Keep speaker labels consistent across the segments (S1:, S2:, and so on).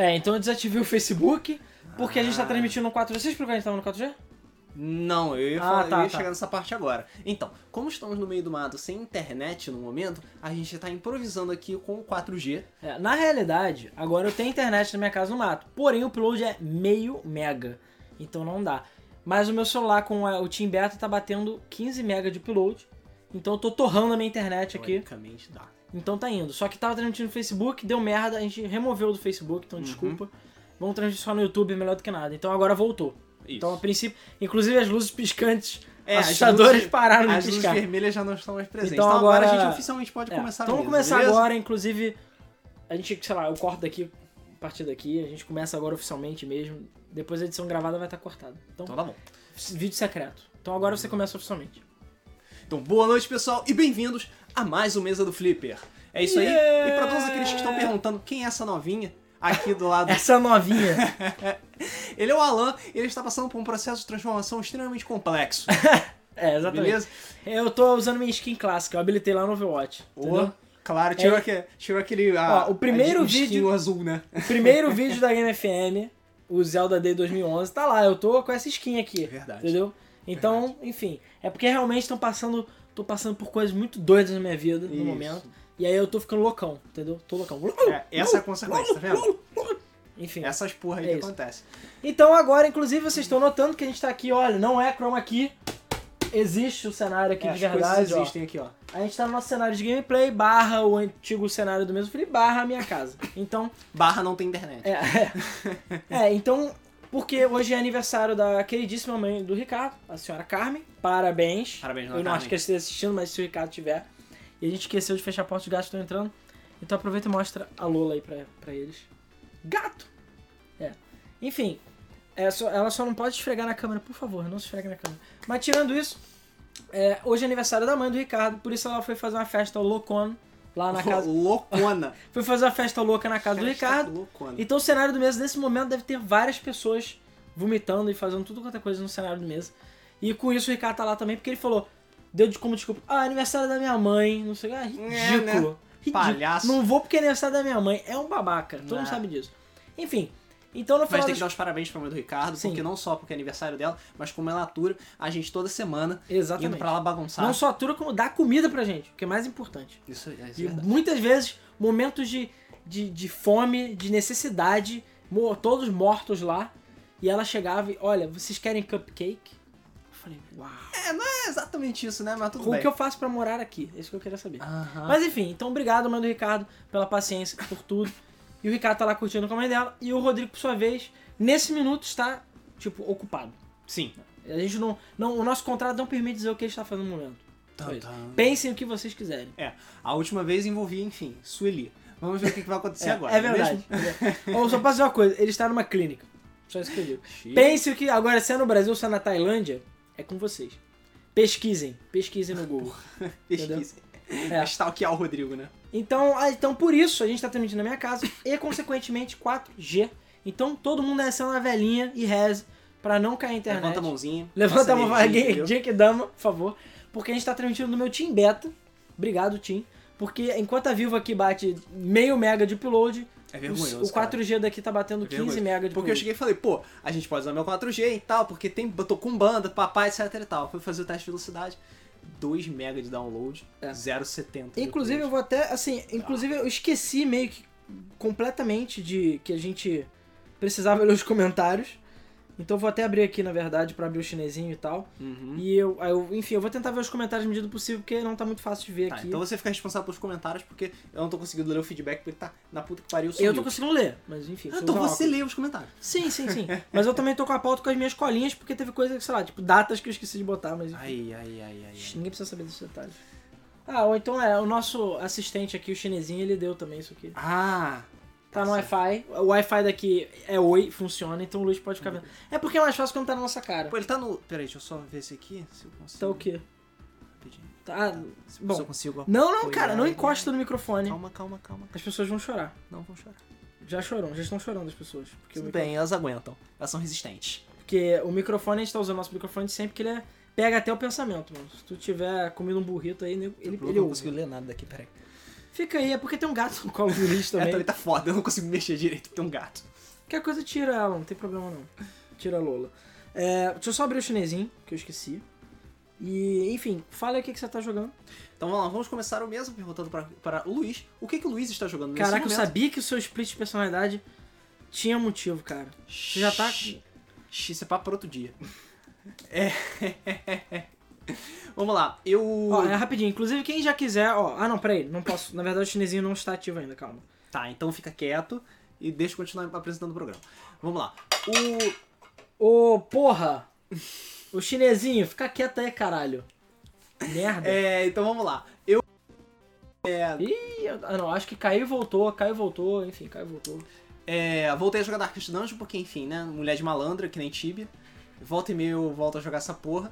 S1: É, então eu desativei o Facebook, porque a gente tá transmitindo no 4G. Você explicou que a gente tava no 4G?
S2: Não, eu ia,
S1: Ah,
S2: falar,
S1: tá,
S2: eu ia
S1: tá.
S2: chegar nessa parte agora. Então, como estamos no meio do mato sem internet no momento, a gente tá improvisando aqui com o 4G.
S1: É, na realidade, agora eu tenho internet na minha casa no mato. Porém, o upload é meio mega. Então não dá. Mas o meu celular com a- o Team Beta tá batendo 15 mega de upload. Então eu tô torrando a minha internet aqui.
S2: Teoricamente dá.
S1: Então tá indo. Só que tava transmitindo no Facebook, deu merda, a gente removeu do Facebook,
S2: Uhum.
S1: então desculpa. Vamos transmitir só no YouTube, é melhor do que nada. Então agora voltou.
S2: Isso.
S1: Então a princípio, inclusive as luzes piscantes
S2: É, as
S1: assustadoras
S2: luzes-
S1: pararam de
S2: As luzes
S1: piscar.
S2: vermelhas já não estão mais presentes.
S1: Então
S2: Então, agora...
S1: agora-
S2: a gente oficialmente pode
S1: É,
S2: começar
S1: então vamos começar
S2: beleza?
S1: agora, inclusive, a gente, sei lá, eu corto daqui, a partir daqui, a gente começa agora oficialmente mesmo. Depois a edição gravada vai estar cortada. Então,
S2: Então tá bom.
S1: vídeo secreto. Então agora você começa oficialmente.
S2: Então, boa noite, pessoal, e bem-vindos a mais um Mesa do Flipper. É isso aí.
S1: Yeah!
S2: E pra todos aqueles que estão perguntando quem é essa novinha aqui do lado,
S1: Essa novinha.
S2: ele é o Alan e ele está passando por um processo de transformação extremamente complexo.
S1: é, exatamente.
S2: Beleza?
S1: Eu tô usando minha skin clássica, eu habilitei lá no Overwatch. Entendeu?
S2: Claro, tirou,
S1: É.
S2: aquele, tirou aquele. a-
S1: Ó, o primeiro
S2: a
S1: vídeo-
S2: azul, né?
S1: O primeiro vídeo da Game FM, o Zelda Day 2011, tá lá. Eu tô com essa skin aqui.
S2: Verdade.
S1: Entendeu? Então, enfim. É porque realmente estão passando. Tô passando por coisas muito doidas na minha vida no
S2: Isso.
S1: momento. E aí eu tô ficando loucão, entendeu? Tô loucão.
S2: É, essa é a consequência, tá vendo?
S1: Enfim.
S2: Essas porra aí
S1: É
S2: que
S1: isso.
S2: acontecem.
S1: Então agora, inclusive, vocês estão notando que a gente tá aqui, olha, não é chroma key. Existe o cenário aqui
S2: É,
S1: de verdade, ó.
S2: existem aqui, ó.
S1: A gente tá no nosso cenário de gameplay, barra o antigo cenário do mesmo Felipe, barra a minha casa. Então,
S2: Barra não tem internet.
S1: É, é. É, então, porque hoje é aniversário da queridíssima mãe do Ricardo, a senhora Carmen. Parabéns.
S2: Parabéns,
S1: Eu não acho que ele esteja assistindo, mas se o Ricardo tiver. E a gente esqueceu de fechar a porta, os gatos estão entrando. Então aproveita e mostra a Lola aí pra, pra eles. Gato! É. Enfim, é só- ela só não pode esfregar na câmera, por favor, não se esfregue na câmera. Mas tirando isso, é, hoje é aniversário da mãe do Ricardo, por isso ela foi fazer uma festa loucona lá na casa.
S2: Loucona.
S1: Foi fazer uma festa louca na casa do Ricardo.
S2: Loucona.
S1: Então o cenário do mesa nesse momento deve ter várias pessoas vomitando e fazendo tudo quanto é coisa no cenário do mesa. E com isso o Ricardo tá lá também, porque ele falou, deu de como desculpa, ah, aniversário da minha mãe, não sei o que, ah, ridículo.
S2: É, né?
S1: ridículo.
S2: Palhaço.
S1: Não vou porque é aniversário da minha mãe, é um babaca, todo mundo
S2: Não.
S1: sabe disso. Enfim, então no
S2: Mas
S1: final
S2: tem
S1: das...
S2: que dar os parabéns pra mãe do Ricardo,
S1: Sim.
S2: porque não só porque é aniversário dela, mas como ela atura a gente toda semana
S1: Exatamente.
S2: indo pra lá bagunçar.
S1: Não só atura, como dá comida pra gente, o que é mais importante.
S2: Isso, é- isso é
S1: E
S2: verdade.
S1: muitas vezes, momentos de, de, de fome, de necessidade, todos mortos lá. E ela chegava e, olha, vocês querem cupcake? Eu falei, uau.
S2: É, não é exatamente isso, né? Mas tudo
S1: Como
S2: bem.
S1: que eu faço pra morar aqui? É isso que eu queria saber. Mas enfim, então obrigado, mãe do Ricardo, pela paciência, por tudo. E o Ricardo tá lá curtindo com a mãe dela. E o Rodrigo, por sua vez, nesse minuto está, tipo, ocupado.
S2: Sim.
S1: A gente não, não. O nosso contrato não permite dizer o que ele está fazendo no momento.
S2: Tan, tan.
S1: Pensem o que vocês quiserem.
S2: É, a última vez envolvia, enfim, Sueli. Vamos ver o que, que vai acontecer
S1: É,
S2: agora.
S1: é
S2: não
S1: verdade.
S2: mesmo?
S1: Ou só posso dizer uma coisa, ele está numa clínica. Só isso que eu digo. Pense o que. Agora, se é no Brasil ou se é na Tailândia, é com vocês. Pesquisem. Pesquisem no Google.
S2: Pesquisa.
S1: É.
S2: Stalkear o Rodrigo, né?
S1: Então, ah, então, por isso, a gente tá transmitindo na minha casa e, consequentemente, 4G. Então, todo mundo descendo na velhinha e reze pra não cair a internet.
S2: Levanta a mãozinha.
S1: Levanta a mão,
S2: entendeu?
S1: Jake Dama, por favor. Porque a gente tá transmitindo no meu Team Beta. Obrigado, Team. Porque enquanto a Vivo aqui bate meio mega de upload,
S2: É vergonhoso,
S1: o 4G daqui tá batendo
S2: É
S1: 15
S2: vergonhoso.
S1: mega de
S2: Porque eu cheguei e falei, pô, a gente pode usar meu 4G e tal, porque tem, eu tô com banda, papai, etc e tal. Fui fazer o teste de velocidade, 2 MB de download,
S1: É.
S2: 0,70. de
S1: Inclusive, eu
S2: upload.
S1: vou até, assim, inclusive eu esqueci meio que completamente de que a gente precisava ler os comentários. Então eu vou até abrir aqui, na verdade, pra abrir o chinesinho e tal.
S2: Uhum.
S1: E eu, eu, enfim, eu vou tentar ver os comentários à medida do possível, porque não tá muito fácil de ver
S2: Tá,
S1: aqui.
S2: então você fica responsável pelos comentários, porque eu não tô conseguindo ler o feedback, porque tá na puta que pariu, sumiu.
S1: eu tô conseguindo ler, mas enfim.
S2: Ah, então você
S1: óculos-
S2: lê os comentários.
S1: Sim, sim, sim. mas eu também tô com a pauta com as minhas colinhas, porque teve coisa, sei lá, tipo, datas que eu esqueci de botar, mas enfim.
S2: Ai, ai, ai, ai.
S1: Ninguém precisa saber desses detalhes. Ah, ou então é, o nosso assistente aqui, o chinesinho, ele deu também isso aqui.
S2: Ah,
S1: Tá no Wi-Fi. O Wi-Fi daqui é oi, funciona, então o Luiz pode ficar vendo. É porque é mais fácil quando tá na nossa cara.
S2: pô, ele tá no... Peraí, deixa eu só ver esse aqui, se eu consigo.
S1: Tá o quê?
S2: Rapidinho.
S1: Tá.
S2: Se eu
S1: Bom.
S2: consigo...
S1: Não, não, cara, não encosta no microfone.
S2: Calma, calma, calma.
S1: As pessoas vão chorar.
S2: Não vão chorar.
S1: Já choram, já estão chorando as pessoas. Porque
S2: Tudo bem, elas aguentam. Elas são resistentes.
S1: porque o microfone, a gente tá usando nosso microfone sempre que ele é- pega até o pensamento, mano. Se tu tiver comido um burrito aí, ele, ele,
S2: eu
S1: ele
S2: não
S1: ouve.
S2: consigo ler nada daqui, peraí.
S1: Fica aí, é porque tem um gato no colo do Luiz
S2: É,
S1: também.
S2: também tá foda, eu não consigo mexer direito, tem um gato.
S1: Qualquer coisa tira ela, não tem problema não. Tira a Lola. É, deixa eu só abrir o chinesinho, que eu esqueci. E, enfim, fala aí o que, que você tá jogando.
S2: Então vamos lá, vamos começar o mesmo perguntando para, para o Luiz. O que, que o Luiz está jogando nesse
S1: Caraca, eu
S2: momento?
S1: sabia que o seu split de personalidade tinha motivo, cara. Você já tá.
S2: Shhh, Isso é papo para outro dia. É. Vamos lá, eu.
S1: Ó, é rapidinho. Inclusive, quem já quiser, ó. Ah, não, peraí, não posso. Na verdade, o chinesinho não está ativo ainda, calma.
S2: Tá, então fica quieto e deixa eu continuar apresentando o programa. Vamos lá. O.
S1: Ô, porra! O chinesinho, fica quieto aí, caralho. Merda.
S2: É, então vamos lá. Eu.
S1: Ih, eu- ah, não, acho que caiu e voltou, caiu e voltou, enfim, caiu e voltou.
S2: É, voltei a jogar Darkest Dungeon porque, enfim, né? Mulher de malandra, que nem Tibia. Volta e meia eu volto a jogar essa porra.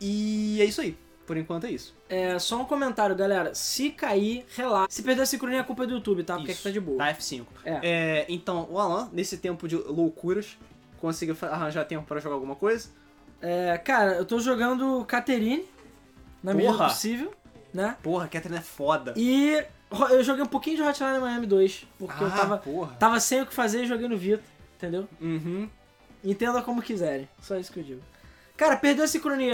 S2: E é isso aí. Por enquanto é isso.
S1: É, só um comentário, galera. Se cair, relaxa. Se perder a sincronia, a culpa é do YouTube, tá? Porque
S2: Isso.
S1: aqui tá de boa.
S2: Tá F5.
S1: É.
S2: É, então, o Alan, nesse tempo de loucuras, conseguiu arranjar tempo pra jogar alguma coisa?
S1: É, cara, eu tô jogando Caterine, na medida possível, né?
S2: Porra, Catherine é foda.
S1: E eu joguei um pouquinho de Hotline Miami 2, porque eu
S2: Ah,
S1: tava,
S2: porra.
S1: tava sem o que fazer e joguei no Vita, entendeu?
S2: Uhum.
S1: Entenda como quiserem, só isso que eu digo. Cara, perdeu a sincronia.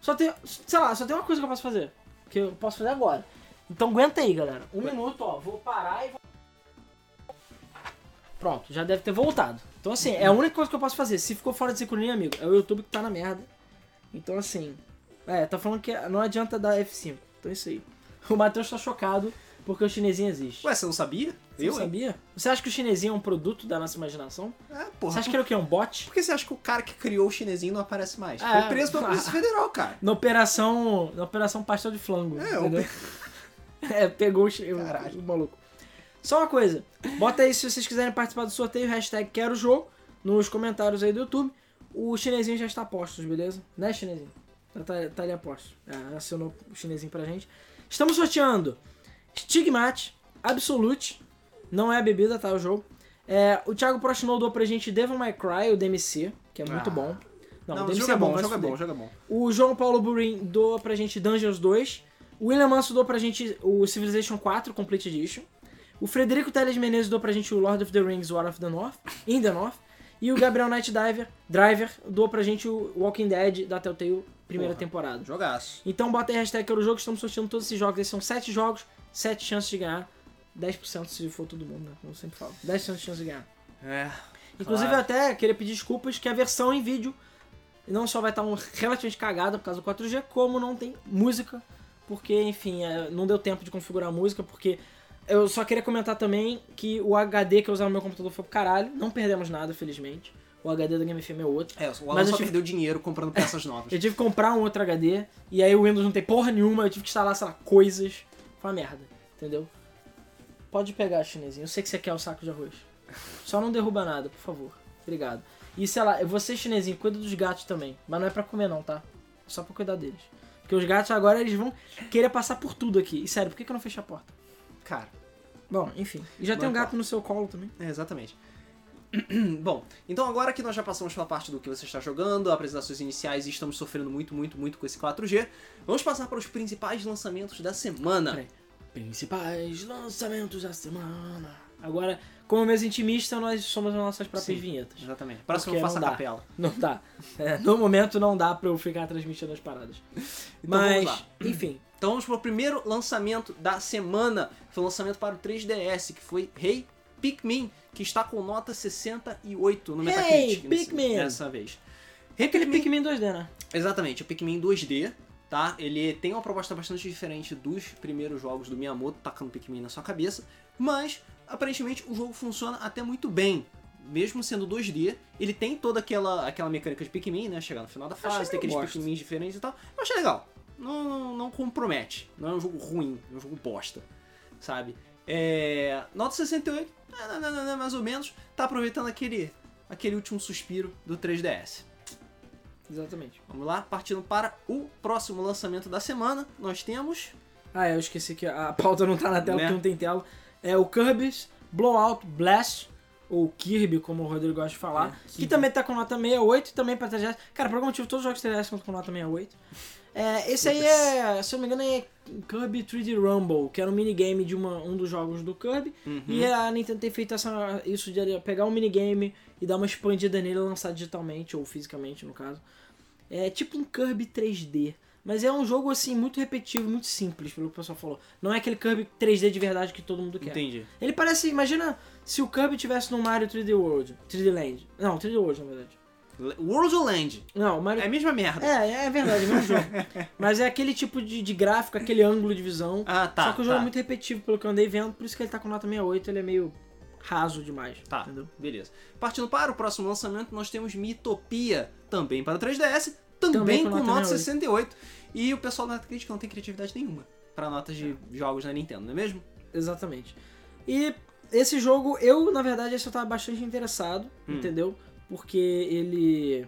S1: Só tem, sei lá, só tem uma coisa que eu posso fazer, que eu posso fazer agora. Então aguenta aí, galera. Um minuto, ó, vou parar e vou... Pronto, já deve ter voltado. Então assim, é a única coisa que eu posso fazer. Se ficou fora de sincronia, amigo, é o YouTube que tá na merda. Então assim, é, tá falando que não adianta dar F5. Então é isso aí. O Matheus tá chocado porque o chinesinho existe.
S2: Ué, você não sabia?
S1: Você
S2: eu,
S1: não sabia? Você acha que o chinesinho é um produto da nossa imaginação?
S2: É, porra.
S1: Você acha que ele é o quê? Um bot?
S2: Por que você acha que o cara que criou o chinesinho não aparece mais?
S1: Ah,
S2: Foi preso pela. Polícia Federal, cara.
S1: Na operação. Na operação pastel de flango.
S2: É,
S1: entendeu? é pegou o,
S2: Caralho.
S1: o maluco. Só uma coisa. Bota aí se vocês quiserem participar do sorteio, hashtag quero jogo, nos comentários aí do YouTube. O chinesinho já está postos, beleza? Né, chinesinho? Tá, tá ali a postos. É, acionou o chinesinho pra gente. Estamos sorteando Stigmat, Absolute. Não é a bebida, tá? O jogo. É, o Thiago Prochnow doou pra gente Devil May Cry, o DMC, que é muito
S2: Ah.
S1: bom. Não,
S2: Não,
S1: o DMC
S2: jogo é bom, o jogo é bom, o jogo é bom.
S1: O João Paulo Burin doa pra gente Dungeons 2. O William Manso doa pra gente o Civilization 4 Complete Edition. O Frederico Teles Menezes doa pra gente o Lord of the Rings War of the North, In the North. E o Gabriel Knight Diver, Driver doa pra gente o Walking Dead da Telltale primeira
S2: Porra.
S1: temporada.
S2: Jogaço.
S1: Então bota aí a hashtag Quero Jogo, estamos sorteando todos esses jogos. Esses são 7 jogos, 7 chances de ganhar. 10% se for todo mundo, né? Como eu sempre falo. 10% de chance de ganhar.
S2: É.
S1: Inclusive,
S2: Claro.
S1: eu até queria pedir desculpas que a versão em vídeo não só vai estar um, relativamente cagada por causa do 4G, como não tem música, porque, enfim, é, não deu tempo de configurar a música, porque eu só queria comentar também que o HD que eu usava no meu computador foi pro caralho, não perdemos nada, felizmente. O HD da Game FM é outro.
S2: É, o Alan
S1: Mas
S2: só
S1: tive-
S2: perdeu dinheiro comprando peças novas.
S1: Eu tive que comprar um outro HD, e aí o Windows não tem porra nenhuma, eu tive que instalar, sei lá, coisas. Foi uma merda, entendeu? Pode pegar, chinesinho. Eu sei que você quer o saco de arroz. Só não derruba nada, por favor. Obrigado. E sei lá, você, chinesinho, cuida dos gatos também. Mas não é pra comer, não, tá? É só pra cuidar deles. Porque os gatos agora eles vão querer passar por tudo aqui. E sério, por que, que eu não fechei a porta?
S2: Cara,
S1: Bom, enfim. E já tem um gato
S2: importa.
S1: no seu colo também.
S2: é, exatamente. Bom, então agora que nós já passamos pela parte do que você está jogando, apresentações iniciais e estamos sofrendo muito, muito, muito com esse 4G, vamos passar para os principais lançamentos da semana.
S1: Peraí. Principais lançamentos da semana. Agora, como mês intimista, nós somos as nossas próprias
S2: Sim.
S1: vinhetas.
S2: Exatamente. Próximo faço a
S1: não
S2: capela.
S1: Não dá. É, no momento não dá pra eu ficar transmitindo as paradas.
S2: Então
S1: Mas,
S2: vamos lá.
S1: enfim.
S2: Então vamos para o primeiro lançamento da semana. Foi o lançamento para o 3DS, que foi Hey Pikmin, que está com nota 68 no
S1: Hey,
S2: Metacritic nesse-
S1: Pikmin!
S2: dessa vez. Hey
S1: Aquele
S2: Pikmin,
S1: Pikmin 2D, né?
S2: exatamente, o Pikmin 2D, tá? Ele tem uma proposta bastante diferente dos primeiros jogos do Miyamoto, tacando Pikmin na sua cabeça, mas aparentemente o jogo funciona até muito bem. Mesmo sendo 2D, ele tem toda aquela, aquela mecânica de Pikmin, né? Chegar no final da fase, tem aqueles. Pikmin diferentes e tal. Eu achei legal. Não, não, não compromete. Não é um jogo ruim, é um jogo bosta. Sabe? É, nota 68, é, não, não, não, não, mais ou menos. Tá aproveitando aquele, aquele último suspiro do 3DS.
S1: Exatamente.
S2: Vamos lá, partindo para o próximo lançamento da semana. Nós temos.
S1: Ah, eu esqueci que a pauta não tá na tela
S2: Né?
S1: porque não tem tela. É o Kirby's Blowout Blast, ou Kirby, como o Rodrigo gosta de falar,
S2: É,
S1: que também tá com nota 68 e também pra 3DS. Cara, por algum motivo todos os jogos 3DS estão com nota 68. É, esse aí é, se eu não me engano, é Kirby 3D Rumble, que era um minigame de uma, um dos jogos do Kirby.
S2: Uhum.
S1: E a Nintendo tem feito essa, isso de pegar um minigame e dar uma expandida nele e lançar digitalmente, ou fisicamente no caso. É tipo um Kirby 3D. Mas é um jogo assim muito repetitivo, muito simples, pelo que o pessoal falou. Não é aquele Kirby 3D de verdade que todo mundo quer.
S2: Entendi.
S1: Ele parece, imagina se o Kirby tivesse no Mario 3D World, 3D Land. Não, 3D World na verdade.
S2: World of Land.
S1: Não, Mario
S2: É a mesma merda.
S1: é, é verdade, é o mesmo jogo. Mas é aquele tipo de, de gráfico, aquele ângulo de visão.
S2: Ah, tá.
S1: Só que o jogo
S2: tá.
S1: é muito repetitivo, pelo que eu andei vendo, por isso que ele tá com nota 68, ele é meio raso demais.
S2: Tá,
S1: Entendeu?
S2: beleza. Partindo para o próximo lançamento, nós temos Miitopia, também para 3DS, também,
S1: Também
S2: com, nota,
S1: nota
S2: 68. E o pessoal da crítica não tem criatividade nenhuma para notas de jogos na Nintendo, não é mesmo?
S1: Exatamente. E esse jogo, eu, na verdade, esse eu tava bastante interessado,
S2: Hum.
S1: entendeu? Porque ele.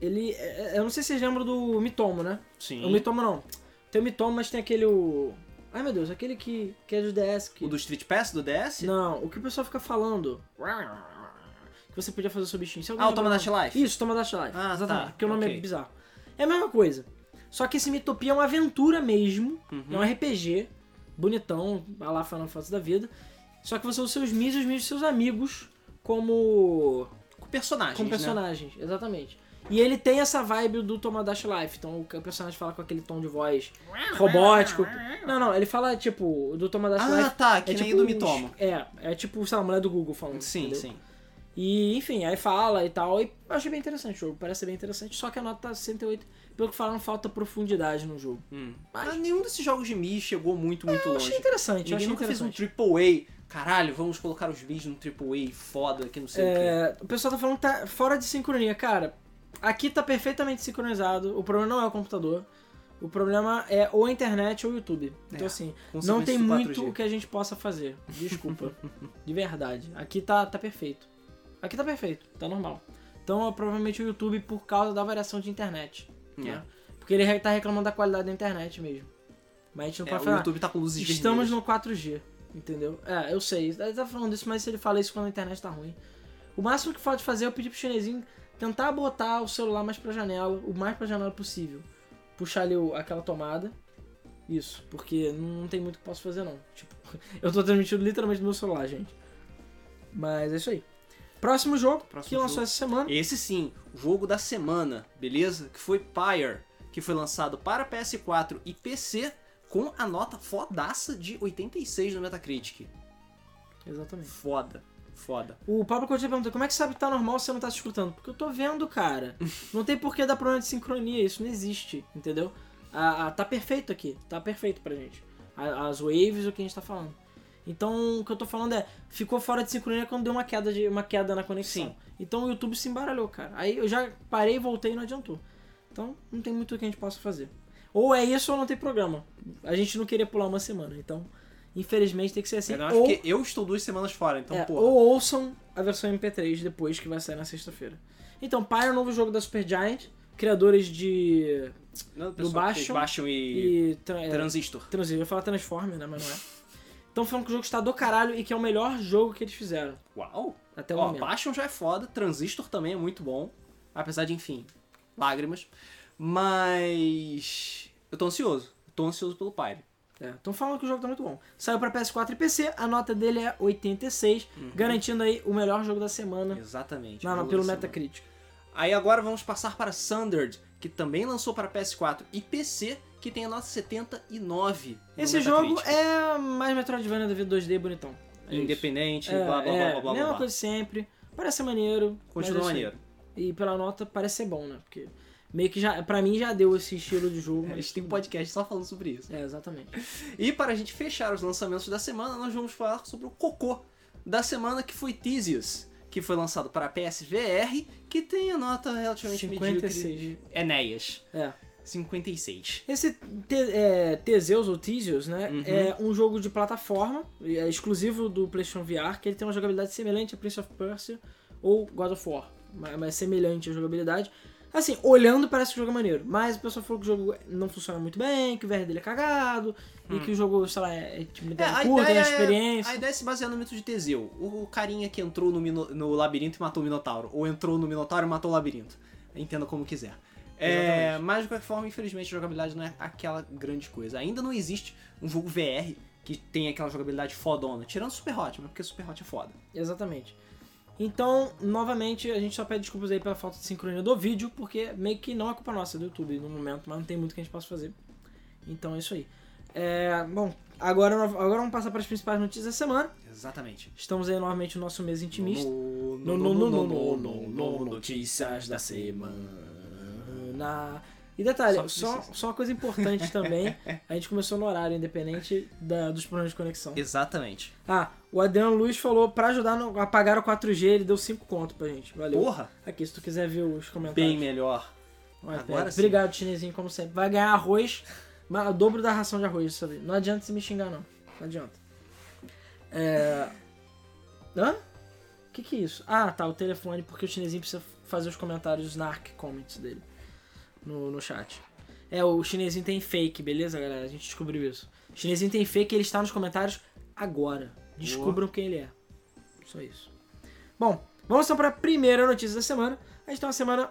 S1: Ele. é- é- Eu não sei se vocês lembram do Mitomo, né?
S2: Sim.
S1: O Mitomo não. Tem o Mitomo, mas tem aquele. O... Ai meu Deus, aquele que, que é do DS. Que...
S2: O do Street Pass do DS?
S1: Não, o que o pessoal fica falando. Que você podia fazer o seu bichinho. Alguém
S2: Ah, o Tomodachi Life.
S1: Isso, Tomodachi Life.
S2: Ah,
S1: Exatamente.
S2: tá,
S1: Porque o nome
S2: ok.
S1: é bizarro. É a mesma coisa. Só que esse Mitopia é uma aventura mesmo.
S2: Uhum.
S1: É um RPG. Bonitão, a lá Final Fantasy da vida. Só que você usa os seus Miis e os dos seus amigos como
S2: Com personagens,
S1: como
S2: né?
S1: personagens, exatamente. E ele tem essa vibe do Tomodachi Life. Então o personagem fala com aquele tom de voz robótico. Não, não, ele fala tipo do Tomodachi
S2: Ah,
S1: Life.
S2: tá, que
S1: é
S2: nem
S1: tipo
S2: do Mitomo.
S1: É, é tipo, sei lá, a mulher do Google falando.
S2: Sim,
S1: entendeu?
S2: sim.
S1: E, enfim, aí fala e tal. E eu achei bem interessante o jogo, parece ser bem interessante. Só que a nota tá 68, pelo que falaram, falta profundidade no jogo.
S2: Hum.
S1: Mas-
S2: Mas nenhum desses jogos de Mi chegou muito, muito
S1: Eu
S2: longe.
S1: achei interessante, eu
S2: Ninguém
S1: achei
S2: nunca fez um
S1: interessante.
S2: AAA. Caralho, vamos colocar os Mis num AAA foda que não sei o quê.
S1: É, o pessoal tá falando que tá fora de sincronia. Cara, aqui tá perfeitamente sincronizado. O problema não é o computador. O problema é ou a internet ou o YouTube. Então,
S2: É,
S1: assim, não tem muito
S2: 4G.
S1: o que a gente possa fazer. Desculpa. de verdade. Aqui tá, tá perfeito. Aqui tá perfeito, tá normal. Então, é provavelmente o YouTube por causa da variação de internet. né? Porque ele tá reclamando da qualidade da internet mesmo. Mas a gente não
S2: É,
S1: pode
S2: o
S1: falar.
S2: YouTube tá com luzes
S1: Estamos
S2: vermelhas.
S1: no 4G, entendeu? É, eu sei. Ele tá falando isso, mas se ele fala isso quando a internet tá ruim. O máximo que pode fazer é eu pedir pro chinesinho tentar botar o celular mais pra janela, o mais pra janela possível. Puxar ali o- aquela tomada. Isso, porque não tem muito que posso fazer não. Tipo, eu tô transmitindo literalmente no meu celular, gente. Mas é isso aí. Próximo jogo
S2: Próximo
S1: que lançou
S2: jogo.
S1: essa semana.
S2: Esse sim, o jogo da semana, beleza? Que foi Pyre, que foi lançado para PS4 e PC com a nota fodaça de 86 no Metacritic.
S1: Exatamente.
S2: Foda, foda.
S1: O Pablo Coutinho perguntou, como é que sabe que tá normal se você não tá se escutando? Porque eu tô vendo, cara. Não tem por que dar problema de sincronia, isso não existe, entendeu? Ah, ah, tá perfeito aqui, tá perfeito pra gente. As waves, o que a gente tá falando. Então, o que eu tô falando é, ficou fora de sincronia quando deu uma queda, de, uma queda na conexão.
S2: Sim.
S1: Então o YouTube se embaralhou, cara. Aí eu já parei, voltei e não adiantou. Então, não tem muito o que a gente possa fazer. Ou é isso ou não tem programa. A gente não queria pular uma semana, então... Infelizmente tem que ser assim.
S2: Eu não
S1: ou...
S2: que eu estou duas semanas fora, então,
S1: É,
S2: porra.
S1: ou ouçam a versão MP3 depois que vai sair na sexta-feira. Então, Pyre é o novo jogo da Supergiant, criadores de.
S2: Não,
S1: do Bastion
S2: Bastion e,
S1: e. tra- é,
S2: Transistor.
S1: Transistor. Eu ia falar Transformer, né? Mas não é. Então, falando que o jogo está do caralho e que é o melhor jogo que eles fizeram
S2: Uau!
S1: até o
S2: Ó,
S1: momento.
S2: Bastion já é foda, Transistor também é muito bom. Apesar de, enfim, lágrimas. Mas. Eu tô ansioso. Tô ansioso pelo Pyre.
S1: Estão falando que o jogo tá muito bom. Saiu pra PS4 e PC, a nota dele é 86, garantindo aí o melhor jogo da semana
S2: Exatamente. jogo
S1: pelo
S2: semana.
S1: Metacritic.
S2: Aí agora vamos passar para Sundered, que também lançou para PS4 e PC, que tem a nota 79. no
S1: Esse jogo é mais Metroidvania da vida 2D bonitão. É
S2: independente,
S1: É,
S2: blá blá
S1: é,
S2: blá blá
S1: mesma
S2: blá.
S1: coisa de sempre. Parece maneiro.
S2: Continua
S1: é
S2: maneiro.
S1: E pela nota parece ser bom, né? Porque meio que já, pra mim já deu esse estilo de jogo.
S2: A
S1: mas
S2: gente tem um podcast só falando sobre isso.
S1: É, exatamente.
S2: E para a gente fechar os lançamentos da semana, nós vamos falar sobre o cocô da semana, que foi Theseus, que foi lançado para PSVR, que tem a nota relativamente
S1: 56.
S2: medíocre. Enéas.
S1: É.
S2: 56.
S1: Esse te, é, Teseus ou Theseus, né?
S2: Uhum.
S1: É um jogo de plataforma, é exclusivo do PlayStation VR, que ele tem uma jogabilidade semelhante a Prince of Persia ou God of War. Mas mas semelhante a jogabilidade. Assim, olhando parece que o jogo é maneiro, mas o pessoal falou que o jogo não funciona muito bem, que o VR dele é cagado, e que o jogo, sei lá, é, é tipo,
S2: Hum. É, a
S1: curta,
S2: ideia,
S1: é
S2: é-
S1: experiência.
S2: a ideia é se basear no mito de Teseu. O, carinha que entrou no, mino- no labirinto e matou o Minotauro. Ou entrou no Minotauro e matou o labirinto. Entenda como quiser. É, mas de qualquer forma, infelizmente, a jogabilidade não é aquela grande coisa. Ainda não existe um jogo VR que tem aquela jogabilidade fodona. Tirando Super Hot, mas porque Super Hot é foda.
S1: Exatamente. Então, novamente, a gente só pede desculpas aí pela falta de sincronia do vídeo, porque meio que não é culpa nossa do YouTube no momento, mas não tem muito que a gente possa fazer. Então é isso aí. É, bom, agora, agora vamos passar para as principais notícias da semana.
S2: Exatamente.
S1: Estamos aí novamente no nosso mês intimista.
S2: No,
S1: No, no, no, no, no, no, no, notícias da semana. E detalhe,
S2: Só
S1: só, só uma coisa importante também, a gente começou no horário independente da- dos problemas de conexão.
S2: Exatamente.
S1: Ah, o Adriano Luiz falou pra ajudar no, a pagar o 4G, ele deu 5 conto pra gente. Valeu.
S2: Porra,
S1: Aqui, se tu quiser ver os comentários.
S2: bem melhor.
S1: Vai,
S2: Agora
S1: pega.
S2: sim.
S1: Obrigado, chinesinho, como sempre. Vai ganhar arroz, mas o dobro da ração de arroz vez. Não adianta você me xingar, não. Não adianta. É... Hã? O que que é isso? Ah, tá, o telefone, porque o chinesinho precisa fazer os comentários, os narc comments dele no, no chat. É, o chinesinho tem fake, beleza, galera? A gente descobriu isso. O chinesinho tem fake ele está nos comentários agora. Descubram quem ele é. Só isso. Bom, vamos então para a primeira notícia da semana. A gente tem uma semana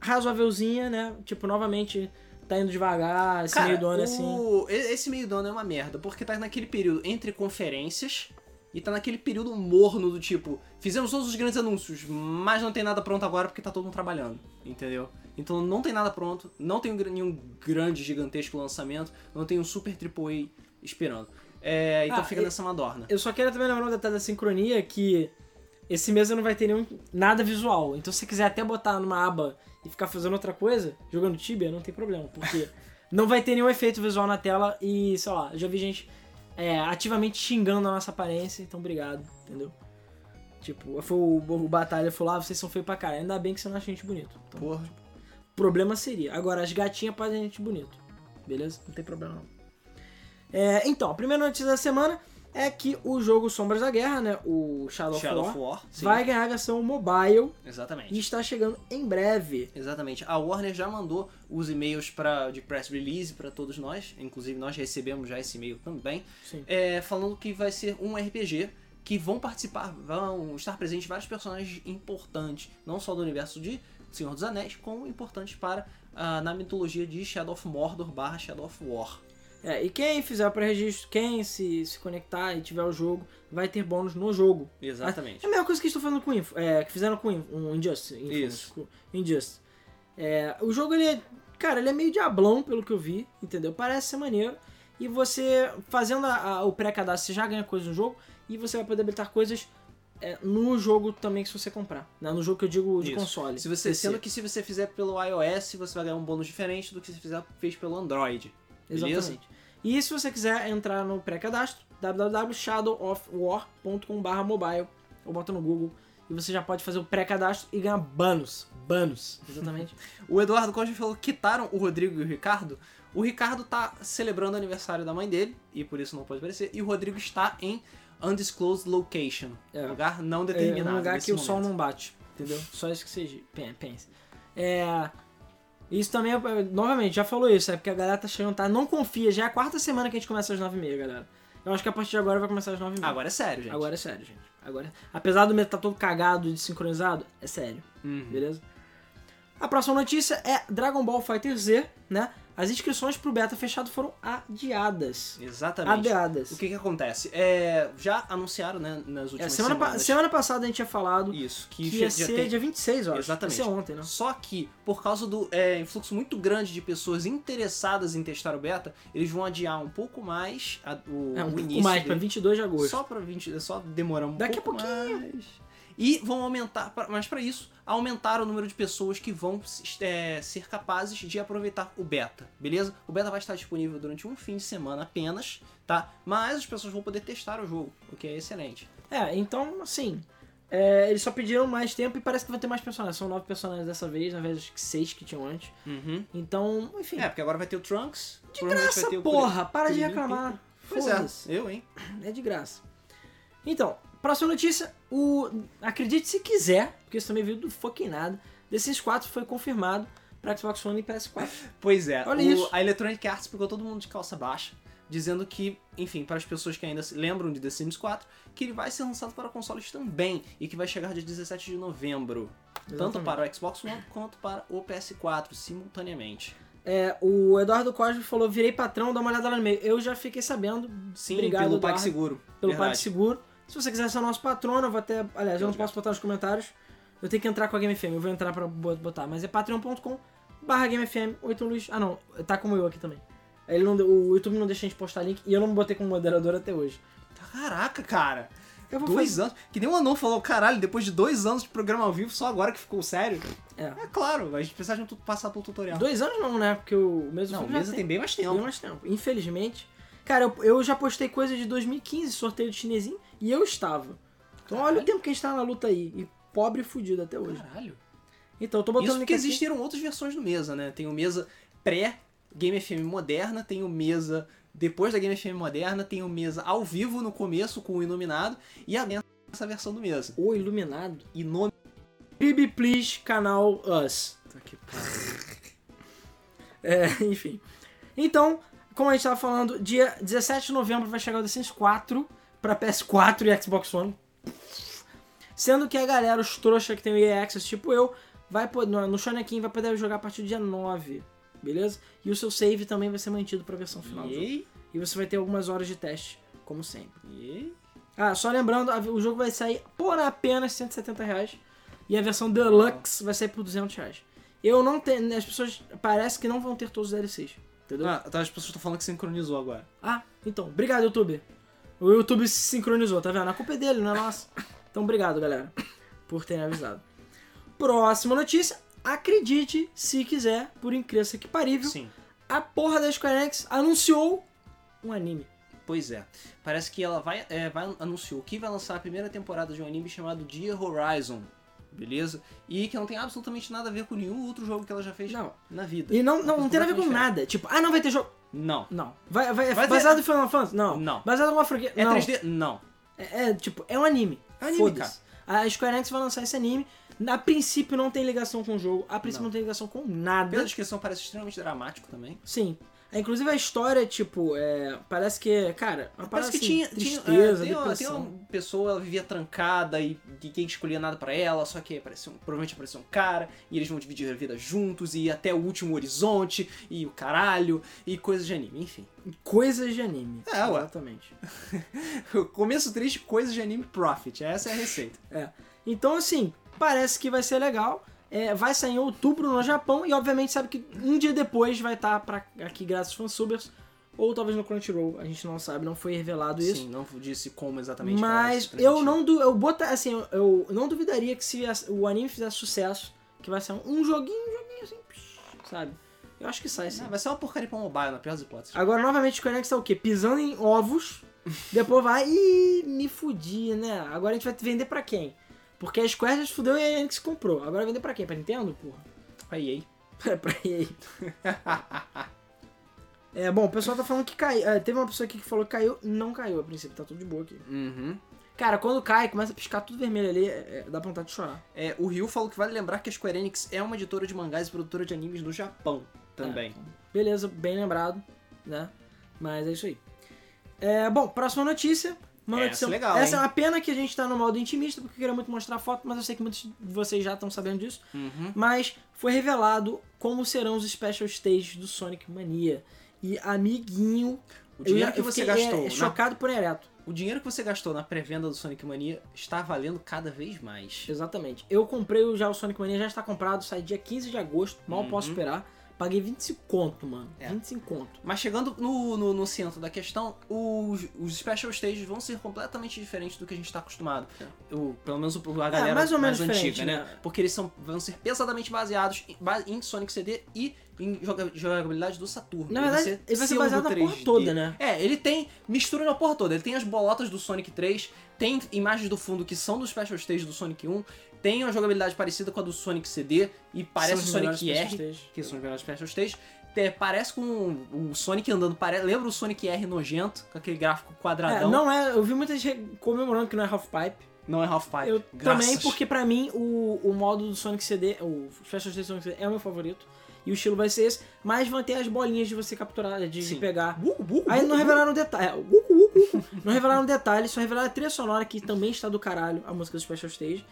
S1: razoávelzinha, né? Tipo, novamente tá indo devagar, esse meio do ano é assim.
S2: o- e- Esse meio do ano é uma merda, porque tá naquele período entre conferências e tá naquele período morno do tipo, fizemos todos os grandes anúncios, mas não tem nada pronto agora porque tá todo mundo trabalhando, entendeu? Então não tem nada pronto, não tem um nenhum grande, gigantesco lançamento, não tem um super AAA esperando. É, então
S1: Ah,
S2: fica
S1: e-
S2: nessa madorna.
S1: Eu só quero também lembrar um detalhe da sincronia que esse mês não vai ter nenhum, nada visual. Então se você quiser até botar numa aba e ficar fazendo outra coisa, jogando Tibia, não tem problema. Porque não vai ter nenhum efeito visual na tela e, sei lá, já vi gente é, ativamente xingando a nossa aparência, então obrigado, entendeu? Tipo, foi o, o Batalha falou, ah, vocês são feios pra caralho. Ainda bem que você não acha gente bonito. Então,
S2: Porra.
S1: o problema seria. Agora, as gatinhas podem a gente bonito. Beleza? Não tem problema não. É, então, a primeira notícia da semana é que o jogo Sombras da Guerra, né? O Shadow,
S2: Shadow
S1: of War,
S2: War,
S1: vai ganhar a versão mobile
S2: Exatamente.
S1: e está chegando em breve.
S2: Exatamente. A Warner já mandou os e-mails pra, de press release para todos nós, inclusive nós recebemos já esse e-mail também, é, falando que vai ser um RPG que vão participar, vão estar presentes vários personagens importantes, não só do universo de Senhor dos Anéis, como importantes para ah, na mitologia de Shadow of Mordor barra Shadow of War.
S1: É, e quem fizer o pré-registro, quem se, se conectar e tiver o jogo, vai ter bônus no jogo.
S2: Exatamente.
S1: É a mesma coisa que estão fazendo com o Info, é, que fizeram com o Info- um Injustice. Infamous,
S2: Isso.
S1: Injustice. É, o jogo, ele é, cara, ele é meio diablão, pelo que eu vi, entendeu? Parece ser maneiro. E você, fazendo a- a- o pré-cadastro, você já ganha coisas no jogo. E você vai poder habilitar coisas é, no jogo também, se você comprar. né? No jogo que eu digo de
S2: Isso.
S1: console.
S2: Se você, sendo que se você fizer pelo iOS, você vai ganhar um bônus diferente do que se fizer fez pelo Android. Beleza?
S1: Exatamente. E se você quiser entrar no pré-cadastro, www.shadowofwar.com.br mobile, ou bota no Google, e você já pode fazer o pré-cadastro e ganhar bônus. Bônus, exatamente.
S2: O Eduardo Costa falou que quitaram o Rodrigo e o Ricardo. O Ricardo tá celebrando o aniversário da mãe dele, e por isso não pode aparecer. E o Rodrigo está em Undisclosed Location.
S1: É.
S2: Lugar não
S1: é
S2: determinado.
S1: um lugar que o sol
S2: momento.
S1: não bate, entendeu? Só isso que você pen- pensa. É... Isso também, é- novamente, já falou isso, é porque a galera tá chegando, tá? Não confia, já é a quarta semana que a gente começa às 9h30, galera. Eu acho que a partir de agora vai começar às 9h30.
S2: Agora é sério, gente.
S1: Agora é sério, gente. Agora, apesar do medo estar todo cagado e desincronizado, é sério,
S2: Uhum.
S1: beleza? A próxima notícia é Dragon Ball Fighter Z, né? As inscrições pro beta fechado foram adiadas.
S2: Exatamente.
S1: Adiadas.
S2: O que que acontece? É, já anunciaram, né, nas
S1: É,
S2: últimas
S1: semana, pa-
S2: semanas.
S1: semana passada a gente tinha falado
S2: Isso,
S1: que,
S2: que,
S1: ia ser
S2: tem...
S1: dia 26, eu acho.
S2: Exatamente.
S1: Ia ser ontem, né?
S2: Só que, por causa do é, influxo muito grande de pessoas interessadas em testar o beta, eles vão adiar um pouco mais a- o,
S1: É, um
S2: o
S1: pouco
S2: início
S1: mais, pra
S2: dele.
S1: 22 de agosto.
S2: Só pra 20, só demorar um
S1: Daqui a
S2: pouco
S1: pouquinho.
S2: mais. E vão aumentar, mas para isso, aumentar o número de pessoas que vão é, ser capazes de aproveitar o beta, beleza? O beta vai estar disponível durante um fim de semana apenas, tá? Mas as pessoas vão poder testar o jogo, o que é excelente.
S1: É, então, assim, é, eles só pediram mais tempo e parece que vai ter mais personagens. São nove personagens dessa vez, na vez acho que seis que tinham antes.
S2: Uhum.
S1: Então, enfim.
S2: É, porque agora vai ter o Trunks.
S1: de graça, porra! Para de reclamar.
S2: Pois é, eu, hein?
S1: É de graça. Então, próxima notícia. O, acredite se quiser, porque isso também veio do fucking nada. The Sims 4 foi confirmado pra Xbox One e PS4.
S2: Pois é,
S1: Olha
S2: o-
S1: isso.
S2: a Electronic Arts pegou todo mundo de calça baixa, dizendo que, enfim, para as pessoas que ainda se lembram de The Sims 4, que ele vai ser lançado para consoles também e que vai chegar dia 17 de novembro, tanto
S1: Exatamente.
S2: para o Xbox One quanto para o PS4 simultaneamente.
S1: É, o Eduardo Cosme falou, virei patrão, dá uma olhada lá no meio. Eu já fiquei sabendo,
S2: Sim,
S1: Obrigado,
S2: pelo PagSeguro.
S1: pelo. PagSeguro. Se você quiser ser nosso patrono, eu vou até... Aliás, eu não posso botar nos comentários. Eu tenho que entrar com a Game FM, eu vou entrar pra bo- botar. Mas é patreon.com barra GameFM, 8 Luiz... Ah, não, tá como eu aqui também. Ele não, o YouTube não deixa a gente postar link e eu não me botei como moderador até hoje.
S2: Caraca, cara. Dois
S1: fazer...
S2: anos. Que nem o Anon falou, caralho, depois de dois anos de programa ao vivo, só agora que ficou sério.
S1: É.
S2: É claro, a gente precisa de um passar pelo tutorial.
S1: Dois anos não, né? Porque o mesmo
S2: Não, o mesa tem bem mais tempo.
S1: Bem mais tempo. Infelizmente. Cara, eu, eu já postei coisa de 2015, sorteio de chinesinho, e eu estava. Então olha o
S2: Caralho.
S1: tempo que a gente tá na luta aí. E pobre e fudido até hoje.
S2: Caralho.
S1: Então, eu tô botando
S2: Isso porque
S1: aqui.
S2: existiram outras versões do Mesa, né? Tem o Mesa pré-Game FM moderna, tem o Mesa depois da Game FM moderna, tem o Mesa ao vivo no começo com o Iluminado e a essa versão do Mesa.
S1: O Iluminado.
S2: E nome...
S1: Bibi Please, canal Us. É, enfim. Então, como a gente tava falando, dia 17 de novembro vai chegar o The Sims 4 pra PS4 e Xbox One. Sendo que a galera, os trouxa que tem o EA Access, tipo eu, vai poder, no no Shonekin vai poder jogar a partir do dia 9, beleza? E o seu save também vai ser mantido pra versão final do jogo.
S2: E...
S1: E você vai ter algumas horas de teste, como sempre.
S2: E...
S1: Ah, só lembrando, o jogo vai sair por apenas 170 reais. E a versão Deluxe vai sair por 200 reais. Eu não tenho. As pessoas parece que não vão ter todos os DLCs. Entendeu?
S2: Ah, tá, as pessoas estão falando que sincronizou agora.
S1: Ah, então. Obrigado, YouTube. O YouTube se sincronizou, tá vendo? A culpa é dele, não é nossa. Então, obrigado, galera, por terem avisado. Próxima notícia. Acredite se quiser, por incrível que parível,
S2: Sim.
S1: a porra da Square Enix anunciou um anime.
S2: Pois é. Parece que ela vai, é, vai anunciou que vai lançar a primeira temporada de um anime chamado Dear Horizon. Beleza? E que não tem absolutamente nada a ver com nenhum outro jogo que ela já fez
S1: Não.
S2: na vida.
S1: E não, não, não
S2: Uma
S1: tem nada a ver com nada. Tipo, ah, não vai ter jogo.
S2: Não.
S1: Não. Vai, vai,
S2: Vai ter-
S1: baseado em Final Fantasy? Não.
S2: Não.
S1: Baseado em alguma franquia?
S2: É
S1: não.
S2: 3D? Não.
S1: É, é, tipo, é um anime.
S2: É um anime,
S1: Foda-se. A Square Enix vai lançar esse anime. A princípio não tem ligação com o jogo. A princípio não,
S2: Não.
S1: tem ligação com nada.
S2: Pela descrição parece extremamente dramático também.
S1: Sim. É, Inclusive a história, tipo, é, parece que, cara, uma
S2: Parece que
S1: assim,
S2: tinha,
S1: tristeza,
S2: tinha, é, tem, uma, tem uma pessoa, ela vivia trancada e ninguém escolhia nada pra ela, só que apareceu, provavelmente apareceu um cara e eles vão dividir a vida juntos e ir até o último horizonte e o caralho e coisas de anime, enfim.
S1: Coisas de anime.
S2: É, ué.
S1: Exatamente.
S2: Começo triste, coisas de anime profit, essa é a receita.
S1: É. Então, assim, parece que vai ser legal. É, vai sair em outubro no Japão e, obviamente, sabe que um dia depois vai estar pra aqui graças aos fansubers. Ou talvez no Crunchyroll, a gente não sabe, não foi revelado isso.
S2: Sim, não disse como exatamente.
S1: Mas eu não du eu botar assim, eu, eu não duvidaria que se o anime fizesse sucesso, que vai ser um joguinho, um joguinho assim, sabe? Eu acho que sai sim.
S2: Ah, vai ser uma porcaria pra mobile, na pior das hipóteses.
S1: Agora novamente o Enix tá o quê? Pisando em ovos. depois vai e me fudi, né? Agora a gente vai vender pra quem? Porque a Square já se fudeu e a Enix comprou. Agora vender pra quem? Pra Nintendo, porra?
S2: Pra EA.
S1: É pra EA. É, bom, o pessoal tá falando que caiu. é, teve uma pessoa aqui que falou que caiu. Não caiu a princípio, tá tudo de boa aqui.
S2: Uhum.
S1: Cara, quando cai, começa a piscar tudo vermelho ali, é, é, dá vontade de chorar.
S2: É, o Ryu falou que vale lembrar que a Square Enix é uma editora de mangás e produtora de animes no Japão também.
S1: Beleza, bem lembrado, né? Mas é isso aí. É, bom, próxima notícia. Uma
S2: Essa
S1: notícia.
S2: é legal,
S1: Essa é
S2: hein?
S1: uma pena que a gente tá no modo intimista, porque eu queria muito mostrar a foto, mas eu sei que muitos de vocês já estão sabendo disso.
S2: Uhum.
S1: Mas foi revelado como serão os special stages do Sonic Mania. E amiguinho.
S2: O
S1: eu
S2: dinheiro
S1: já-
S2: que
S1: eu
S2: você
S1: fiquei,
S2: gastou.
S1: É,
S2: na-
S1: chocado por ereto.
S2: O dinheiro que você gastou na pré-venda do Sonic Mania está valendo cada vez mais.
S1: Exatamente. Eu comprei o- já o Sonic Mania, já está comprado, sai dia 15 de agosto, mal
S2: Uhum.
S1: posso esperar. Paguei 25 conto, mano.
S2: É.
S1: 25 conto.
S2: Mas chegando no, no, no centro da questão, os, os special stages vão ser completamente diferentes do que a gente está acostumado. O, pelo menos a galera
S1: É. mais ou menos
S2: antiga,
S1: diferente,
S2: né?
S1: né?
S2: Porque eles são, vão ser pesadamente baseados em, em Sonic CD e em joga- jogabilidade do Saturno.
S1: Na verdade, ele vai ser baseado na porra
S2: 3D.
S1: toda, né?
S2: É, ele tem mistura na porra toda. Ele tem as bolotas do Sonic 3, tem imagens do fundo que são dos special stages do Sonic 1, tem uma jogabilidade parecida com a do Sonic CD e parece o Sonic R que são os melhores special stages. É, parece com o Sonic andando, lembra o Sonic R nojento, com aquele gráfico
S1: É,
S2: quadradão.
S1: não é, eu vi muita gente comemorando que não é Half-Pipe.
S2: Não é Half-Pipe.
S1: Eu
S2: Graças.
S1: também, porque pra mim o, o modo do Sonic CD, o Special Station Sonic CD é o meu favorito. E o estilo vai ser esse, mas vão ter as bolinhas de você capturar, de,
S2: Sim.
S1: pegar.
S2: Buco, buco,
S1: Aí
S2: buco,
S1: não revelaram detalhes. É, não revelaram detalhes, só revelaram a trilha sonora que também está do caralho, a música do Special Stage.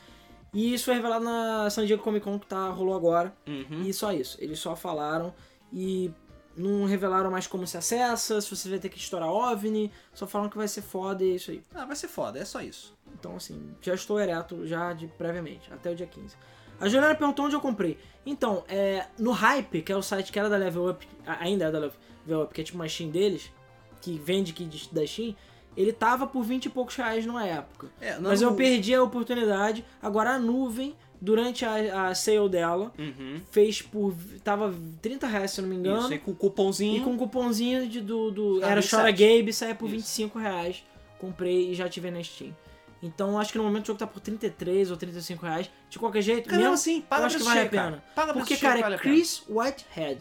S1: E isso foi revelado na San Diego Comic Con que tá, rolou agora.
S2: Uhum.
S1: E só isso. Eles só falaram e não revelaram mais como se acessa, se você vai ter que estourar OVNI. Só falaram que vai ser foda e é isso aí.
S2: Ah, vai ser foda, é só isso.
S1: Então, assim, já estou ereto já de previamente, até o dia 15. A Juliana perguntou onde eu comprei. Então, é, no Hype, que é o site que era da Level Up, ainda é da Level Up, que é tipo uma Steam deles, que vende aqui de- da Steam, ele tava por 20 e poucos reais numa época.
S2: É,
S1: Mas eu perdi a oportunidade. Agora a nuvem, durante a, a sale dela,
S2: Uhum.
S1: fez por. tava 30 reais, se eu não me engano.
S2: Isso aí com o cupomzinho.
S1: E com cupomzinho de, do. do era
S2: 27.
S1: Chora Gabe, saía por
S2: Isso.
S1: 25 reais. Comprei e já tive na Steam. Então acho que no momento o jogo tá por 33 ou 35 reais. De qualquer jeito,
S2: Cara, mesmo assim, paga
S1: eu acho que vale a
S2: cheio,
S1: pena.
S2: cara.
S1: Porque, cara,
S2: vale
S1: é
S2: a.
S1: Chris Whitehead.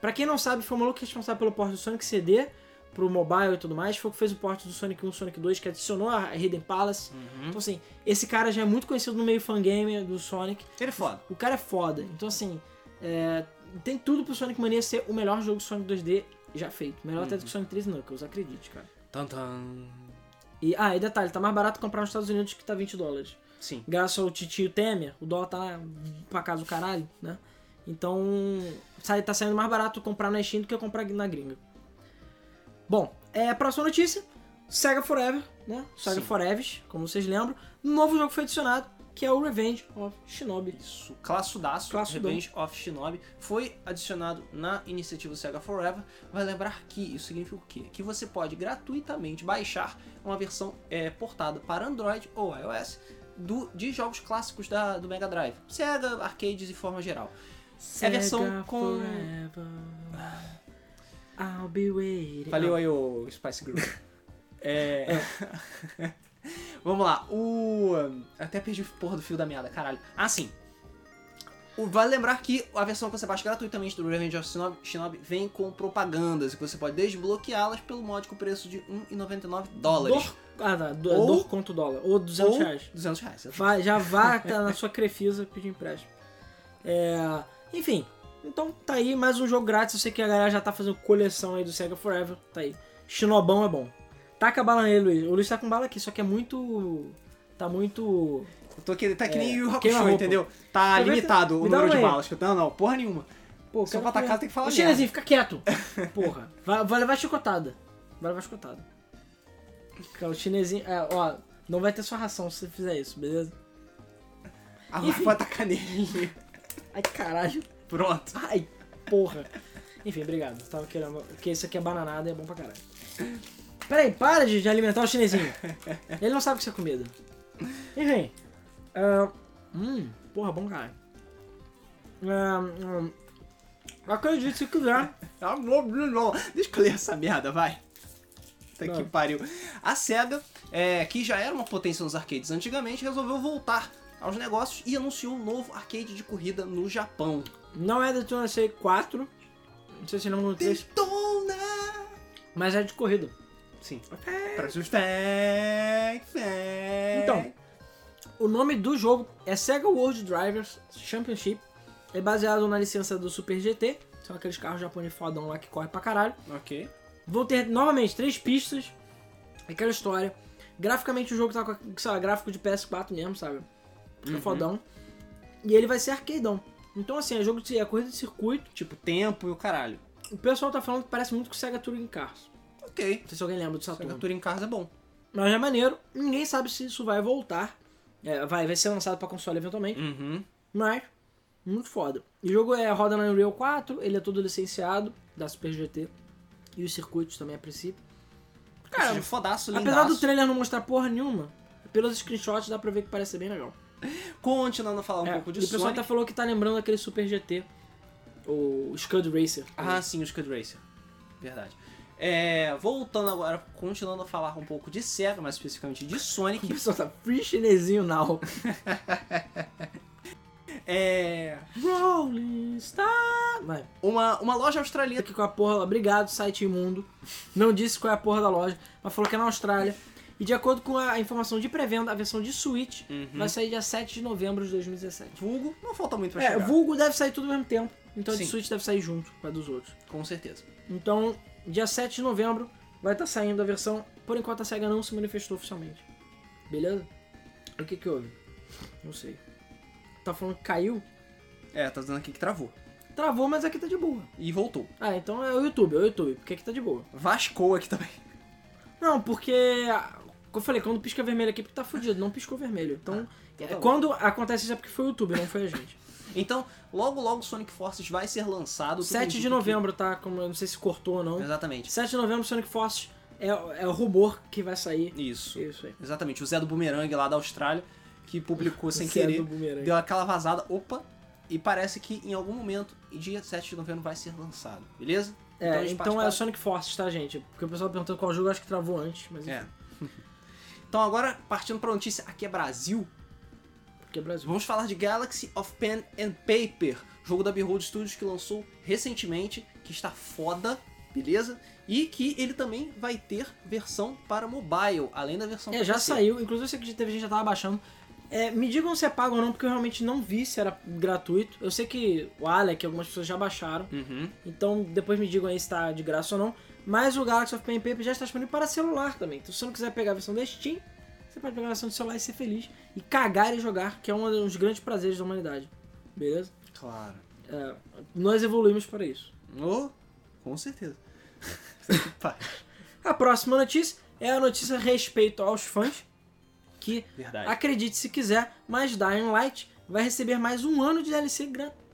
S1: Pra quem não sabe, foi o maluco responsável pelo porte do Sonic CD pro mobile e tudo mais. Foi o que fez o porte do Sonic 1 Sonic 2, que adicionou a Hidden Palace.
S2: Uhum.
S1: Então, assim, esse cara já é muito conhecido no meio fangame do Sonic.
S2: Ele é foda.
S1: O cara é foda. Então, assim, é, tem tudo pro Sonic Mania ser o melhor jogo Sonic 2D já feito. Melhor até do que Sonic 3 Knuckles, acredite, cara.
S2: Tan, tan.
S1: E, ah, e detalhe, tá mais barato comprar nos Estados Unidos que tá 20 dólares.
S2: Sim.
S1: Graças ao titio Temer, o dólar tá pra casa do caralho, né? Então, sai, tá saindo mais barato comprar na Steam do que comprar na gringa. Bom, é, próxima notícia. Sega Forever, né? Sega
S2: Sim.
S1: Forever, como vocês lembram. Um novo jogo foi adicionado, que é o Revenge of Shinobi.
S2: Isso. Classudaço,
S1: Classudão.
S2: Revenge of Shinobi, foi adicionado na iniciativa Sega Forever. Vai lembrar que isso significa o quê? Que você pode gratuitamente baixar uma versão é, portada para Android ou iOS do, de jogos clássicos da, do Mega Drive. Sega, arcades de forma geral. É a versão
S1: Sega
S2: com-
S1: Forever. I'll be waiting.
S2: Valeu aí o Spice Girl. É... Vamos lá, o... Até perdi o porra do fio da meada, caralho. Ah, sim. O- Vale lembrar que a versão que você baixa gratuitamente do Revenge of Shinobi, Shinobi vem com propagandas, e você pode desbloqueá-las pelo módico preço de 1,99 dólares.
S1: Dor, ah, tá. Do,
S2: Ou-
S1: dor dólar. Ou 200
S2: ou
S1: reais.
S2: 200 reais.
S1: Vai, já vá na sua Crefisa pedir empréstimo. É, enfim, então tá aí mais um jogo grátis. Eu sei que a galera já tá fazendo coleção aí do Sega Forever. Tá aí. Shinobão é bom. Taca a bala nele, Luiz. O Luiz tá com bala aqui, só que é muito. Tá muito.
S2: Eu tô aqui, tá que
S1: É,
S2: nem o Hakusho,
S1: queima-roupa.
S2: entendeu? Tá
S1: Aproveita-
S2: limitado o número de
S1: aí.
S2: balas. Não, não, porra nenhuma.
S1: Pô,
S2: Se eu
S1: quero
S2: pra atacar, tem que falar
S1: Ô, chinesinho, fica quieto. Porra. Vai, vai levar chicotada. Vai levar chicotada. O chinesinho. É, ó, não vai ter sua ração se você fizer isso, beleza?
S2: Ah,
S1: Enfim.
S2: vou atacar nele.
S1: Ai, caralho.
S2: Pronto.
S1: Ai, porra. Enfim, obrigado. Tava querendo. Porque isso aqui é bananada e é bom pra caralho. Peraí, para de, de alimentar o chinesinho. Ele não sabe que isso é comida. Enfim. ah, hum, porra, bom caralho. Ah, hum, acredite se quiser.
S2: Ah. Deixa eu ler essa merda, vai. Tá que pariu. A SEGA, é, que já era uma potência nos arcades antigamente, resolveu voltar aos negócios e anunciou um novo arcade de corrida no Japão.
S1: Não é Daytona C 4. Não sei se não no 3,
S2: Detona!
S1: mas é de corrida.
S2: Sim. Para os fãs, fãs.
S1: Então, o nome do jogo é Sega World Drivers Championship. É baseado na licença do Super GT. São aqueles carros japoneses fodão lá que correm pra caralho.
S2: Ok.
S1: Vão ter novamente três pistas. Aquela história. Graficamente o jogo tá com, sei lá, gráfico de PS4 mesmo, sabe? Fica
S2: Uhum.
S1: fodão. E ele vai ser arcadeão. Então assim, é jogo de é corrida de circuito.
S2: Tipo, tempo e o caralho.
S1: O pessoal tá falando que parece muito com o Sega Touring Cars.
S2: Ok.
S1: Não sei se alguém lembra do
S2: Sega
S1: Saturno.
S2: Touring Cars é bom.
S1: Mas é maneiro. Ninguém sabe se isso vai voltar. É, vai, vai ser lançado pra console eventualmente.
S2: Uhum.
S1: Mas, muito foda. O jogo é, roda na Unreal 4, ele é todo licenciado da Super GT. E os circuitos também a princípio.
S2: Cara,
S1: Cara,
S2: fodaço,
S1: Apesar do trailer não mostrar porra nenhuma, pelos screenshots dá pra ver que parece ser bem legal.
S2: Continuando a falar um
S1: É,
S2: pouco de
S1: e o pessoal
S2: Sonic.
S1: até falou que tá lembrando aquele Super GT. O Scud Racer.
S2: Ah, sim, o Scud Racer. Verdade. É, voltando agora, continuando a falar um pouco de Sega, mais especificamente de
S1: O
S2: Sonic.
S1: pessoal tá free chinesinho now.
S2: É,
S1: Rolling Star. Vai.
S2: uma, uma loja australiana.
S1: aqui com a porra. Obrigado, site imundo. Não disse qual é a porra da loja, mas falou que é na Austrália. E de acordo com a informação de pré-venda, a versão de Switch
S2: Uhum.
S1: vai sair dia 7 de novembro de 2017.
S2: Vulgo, não falta muito pra
S1: É,
S2: chegar.
S1: vulgo deve sair tudo ao mesmo tempo. Então a de
S2: Sim.
S1: Switch deve sair junto com a dos outros.
S2: Com certeza.
S1: Então, dia 7 de novembro vai estar saindo a versão. Por enquanto a SEGA não se manifestou oficialmente. Beleza? O que que houve? Não sei. Tá falando que caiu?
S2: É, tá dizendo aqui que travou.
S1: Travou, mas aqui tá de boa.
S2: E voltou.
S1: Ah, então é o YouTube, é o YouTube, porque aqui tá de boa.
S2: Vascou aqui também.
S1: Não, porque. Ah, como eu falei, quando pisca vermelho aqui, porque tá fudido, não piscou vermelho. Então, é,
S2: tá bom.
S1: quando acontece isso é porque foi o YouTube, não foi a gente.
S2: Então, logo logo Sonic Forces vai ser lançado. Tudo
S1: 7
S2: indica
S1: de novembro, tá? Como eu não sei se cortou ou
S2: que-
S1: não.
S2: Exatamente.
S1: 7 de novembro, Sonic Forces é, é o robô que vai sair.
S2: Isso.
S1: Isso aí.
S2: Exatamente. O Zé do Boomerang lá da Austrália, que publicou sem
S1: Zé
S2: querer, deu aquela vazada, opa, e parece que em algum momento, dia 7 de novembro, vai ser lançado, beleza?
S1: É, então,
S2: parte
S1: é
S2: para-
S1: Sonic Forces, tá, gente? Porque o pessoal perguntando qual jogo, eu acho que travou antes, mas enfim,
S2: É. Então agora, partindo pra notícia, aqui é Brasil,
S1: porque é Brasil.
S2: vamos falar de Galaxy of Pen and Paper, jogo da Behold Studios que lançou recentemente, que está foda, beleza? E que ele também vai ter versão para mobile, além da versão
S1: É,
S2: para
S1: já
S2: PC.
S1: saiu, inclusive eu sei que teve gente já tava baixando. É, me digam se é pago ou não, porque eu realmente não vi se era gratuito. Eu sei que o Alec, algumas pessoas já baixaram.
S2: Uhum.
S1: Então depois me digam aí se tá de graça ou não. Mas o Galaxy of Pen Paper já está disponível para celular também. Então se você não quiser pegar a versão da Steam, você pode pegar a versão do celular e ser feliz. E cagar e jogar, que é um dos grandes prazeres da humanidade. Beleza?
S2: Claro.
S1: É, nós evoluímos para isso.
S2: Oh, com certeza.
S1: A próxima notícia é a notícia a respeito aos fãs. Que,
S2: Verdade.
S1: acredite se quiser, mas Dying Light vai receber mais um ano de DLC gratuito.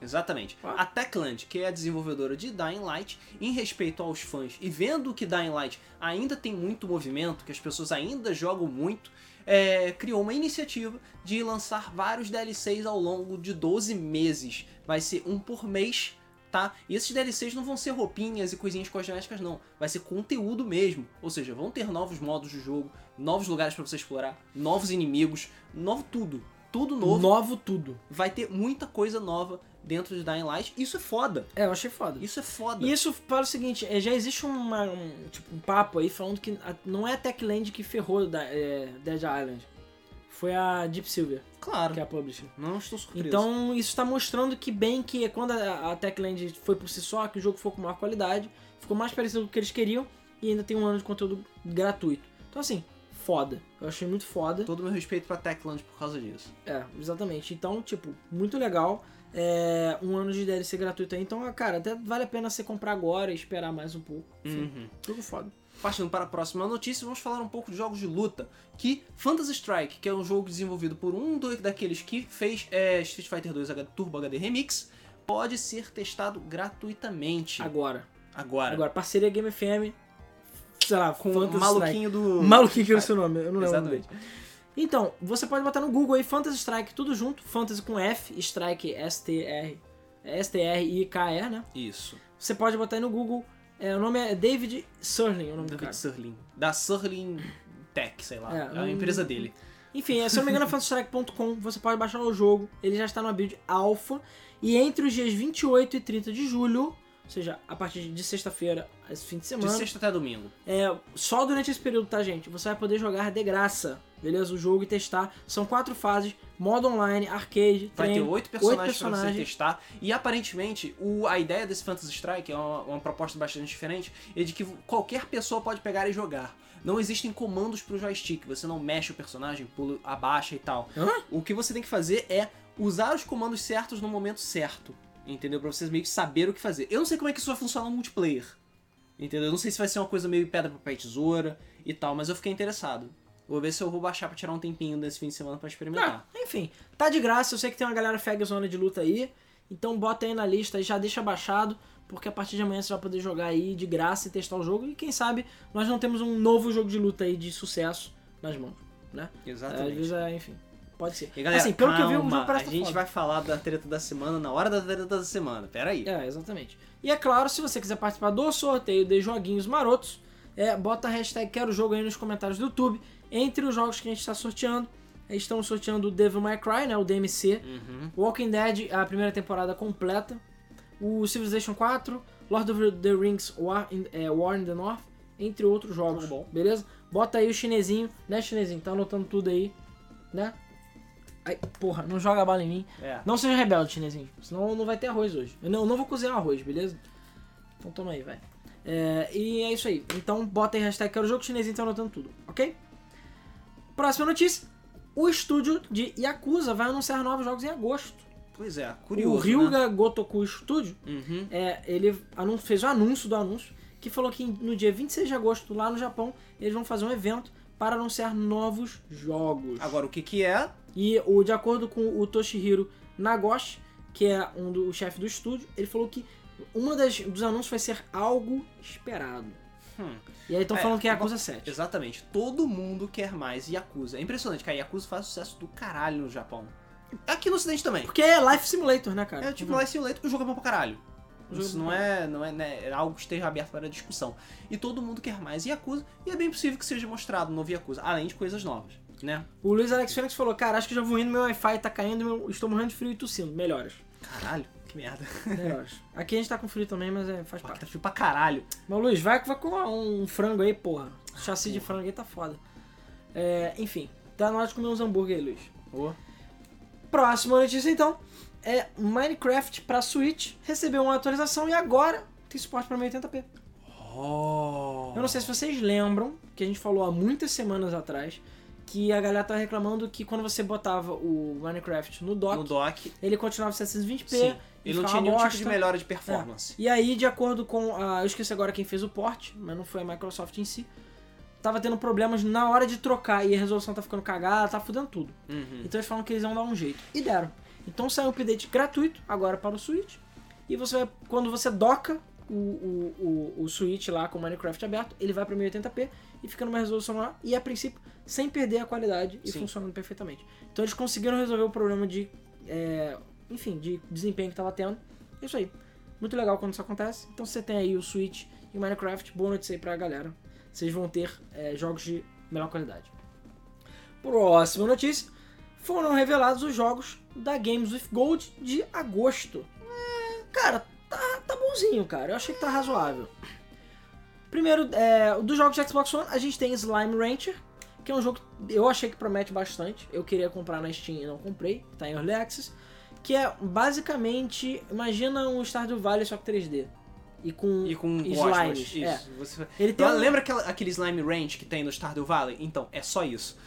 S2: Exatamente.
S1: Ah.
S2: A Techland, que é a desenvolvedora de Dying Light, em respeito aos fãs e vendo que Dying Light ainda tem muito movimento, que as pessoas ainda jogam muito, é, criou uma iniciativa de lançar vários DLCs ao longo de 12 meses. Vai ser um por mês, tá? E esses DLCs não vão ser roupinhas e coisinhas cosméticas, não. Vai ser conteúdo mesmo. Ou seja, vão ter novos modos de jogo, novos lugares para você explorar, novos inimigos, novo tudo. Tudo novo
S1: Novo tudo.
S2: vai ter muita coisa nova dentro de Dying Light. Isso é foda.
S1: É, eu achei foda.
S2: Isso é foda.
S1: E isso fala o seguinte, é, já existe uma, um, tipo, um papo aí falando que a- não é a Techland que ferrou da, é, Dead Island. Foi a Deep Silver,
S2: Claro.
S1: que é a publisher.
S2: Não estou surpreso.
S1: Então isso está mostrando que bem que quando a, a Techland foi por si só, que o jogo ficou com maior qualidade, ficou mais parecido com o que eles queriam e ainda tem um ano de conteúdo gratuito. Então assim, foda. Eu achei muito foda.
S2: todo meu respeito pra Techland por causa disso.
S1: É, exatamente. Então, tipo, muito legal. É, um ano de DLC gratuito aí. Então, cara, até vale a pena você comprar agora e esperar mais um pouco. Enfim,
S2: Uhum.
S1: jogo foda.
S2: Partindo para a próxima notícia, vamos falar um pouco de jogos de luta. Que Phantasy Strike, que é um jogo desenvolvido por um daqueles que fez é, Street Fighter 2 H- Turbo HD Remix, pode ser testado gratuitamente.
S1: Agora.
S2: Agora.
S1: Agora, parceria Game FM. Sei lá,
S2: com
S1: Phantasy
S2: o maluquinho do.
S1: Strike. Maluquinho que era o seu nome, eu não lembro.
S2: Exatamente.
S1: Então, você pode botar no Google aí Phantasy Strike, tudo junto. Fantasy com F, Strike S-T-R. S-T-R-I-K-E, né?
S2: Isso.
S1: Você pode botar aí no Google. É, o nome é David Surling, o nome do
S2: David
S1: cara.
S2: Surlin. Da Surlin Tech, sei lá.
S1: É,
S2: É, a
S1: um-
S2: empresa dele.
S1: Enfim, se eu não me engano é fantasystrike.com, você pode baixar o jogo, ele já está numa build alpha, e entre os dias 28 e 30 de julho, ou seja, a partir de sexta-feira, esse fim de
S2: De
S1: semana,
S2: sexta até domingo.
S1: é, só durante esse período, tá, gente? Você vai poder jogar de graça, beleza? O jogo e testar. São quatro fases, modo online, arcade,
S2: Vai ter
S1: treino,
S2: oito personagens,
S1: oito
S2: pra você
S1: personagens.
S2: testar. E aparentemente, o, a ideia desse Phantasy Strike é uma, uma proposta bastante diferente. É de que qualquer pessoa pode pegar e jogar. Não existem comandos pro joystick. Você não mexe o personagem, pula, abaixa e tal.
S1: Hã?
S2: O que você tem que fazer é usar os comandos certos no momento certo. Entendeu? Pra vocês meio que saber o que fazer. Eu não sei como é que isso vai funcionar no multiplayer. Entendeu? Eu não sei se vai ser uma coisa meio pedra, papel e tesoura e tal, mas eu fiquei interessado. Vou ver se eu vou baixar pra tirar um tempinho desse fim de semana pra experimentar.
S1: Ah, enfim, tá de graça. Eu sei que tem uma galera fag zona de luta aí. Então bota aí na lista e já deixa baixado. Porque a partir de amanhã você vai poder jogar aí de graça e testar o jogo. E quem sabe nós não temos um novo jogo de luta aí de sucesso nas mãos, né? Às
S2: Exatamente.
S1: vezes, é, enfim, pode ser.
S2: E galera,
S1: assim, pelo que eu vi, o
S2: calma,
S1: jogo parece
S2: a gente
S1: foda.
S2: vai falar da treta da semana na hora da treta da semana. Pera aí.
S1: É, exatamente. E é claro, se você quiser participar do sorteio de joguinhos marotos, é, bota a hashtag Quero Jogo aí nos comentários do YouTube. Entre os jogos que a gente está sorteando, estamos sorteando o Devil May Cry, né, o DMC,
S2: Uhum.
S1: Walking Dead, a primeira temporada completa, o Civilization 4, Lord of the Rings War in, é, War in the North, entre outros jogos,
S2: bom.
S1: beleza? Bota aí o chinesinho, né chinesinho, tá anotando tudo aí, né? Ai, porra, não joga a bala em mim.
S2: É.
S1: Não seja rebelde, chinesinho. Senão não vai ter arroz hoje. Eu não, eu não vou cozinhar arroz, beleza? Então toma aí, vai. É, e é isso aí. Então bota aí hashtag quero jogo chinesinho, tá anotando tudo, ok? Próxima notícia. O estúdio de Yakuza vai anunciar novos jogos em agosto.
S2: Pois é, curioso.
S1: o Ryuga Gotoku Studio,
S2: Né? Uhum.
S1: é, ele fez o anúncio do anúncio, que falou que no dia 26 de agosto, lá no Japão, eles vão fazer um evento para anunciar novos jogos.
S2: Agora, o que que é?
S1: E o, de acordo com o Toshihiro Nagoshi, que é um do, o chefe do estúdio, ele falou que uma das, dos anúncios vai ser algo esperado.
S2: Hum,
S1: E aí estão
S2: É,
S1: falando que é Yakuza 7.
S2: exatamente. Todo mundo quer mais Yakuza. É impressionante que a Yakuza faz sucesso do caralho no Japão. Aqui no ocidente também.
S1: Porque é Life Simulator, né, cara?
S2: É tipo Life Simulator, o jogo é bom pra caralho. Isso
S1: é
S2: não é, não é, né, é algo que esteja aberto para discussão. E todo mundo quer mais Yakuza, e é bem possível que seja mostrado um novo Yakuza, além de coisas novas, né?
S1: O Luiz Alex Fênix falou, cara, acho que já vou indo, meu Wi-Fi tá caindo, meu- estou morrendo de frio e tossindo. Melhoras.
S2: Caralho, que merda.
S1: Melhoras. Aqui a gente tá com frio também, mas é, faz
S2: Pô,
S1: parte.
S2: tá frio pra caralho.
S1: Mas Luiz, vai, vai com um frango aí, porra. Chassi de frango aí tá foda. É, enfim, tá na hora de comer uns hambúrguer aí, Luiz.
S2: Ô,
S1: Próxima notícia então é Minecraft pra Switch recebeu uma atualização e agora tem suporte pra 1080p.
S2: Oh.
S1: Eu não sei se vocês lembram que a gente falou há muitas semanas atrás que a galera tava reclamando que quando você botava o Minecraft no dock,
S2: No dock,
S1: ele continuava 720p.
S2: sim.
S1: e
S2: Ele não tinha nenhum tipo de
S1: bosta.
S2: melhora de performance.
S1: E aí, de acordo com a. Eu esqueci agora quem fez o port, mas não foi a Microsoft em si. Tava tendo problemas na hora de trocar e a resolução tá ficando cagada, tá fudendo tudo.
S2: Uhum.
S1: Então eles falam que eles vão dar um jeito. E deram. Então saiu um update gratuito agora para o Switch. E você vai, quando você doca o, o, o, o Switch lá com o Minecraft aberto, ele vai para 1080p e fica numa resolução lá. E a princípio, sem perder a qualidade e
S2: Sim.
S1: funcionando perfeitamente. Então eles conseguiram resolver o problema de. é, enfim, de desempenho que tava tendo. É isso aí. Muito legal quando isso acontece. Então você tem aí o Switch e o Minecraft. Boa noite aí pra galera. Vocês vão ter é, jogos de melhor qualidade. Próxima notícia. Foram revelados os jogos da Games with Gold de agosto. É, cara, tá, tá bonzinho, cara. Eu achei que tá razoável. Primeiro, é, dos jogos de Xbox One, a gente tem Slime Rancher, que é um jogo que eu achei que promete bastante. Eu queria comprar na Steam e não comprei, tá em Early Access. Que é basicamente, imagina um Stardew Valley só que 3D. E com,
S2: E com
S1: slimes. É.
S2: Você...
S1: Ele tem um-
S2: Lembra aquela, aquele slime range que tem no Stardew Valley? Então, é só isso.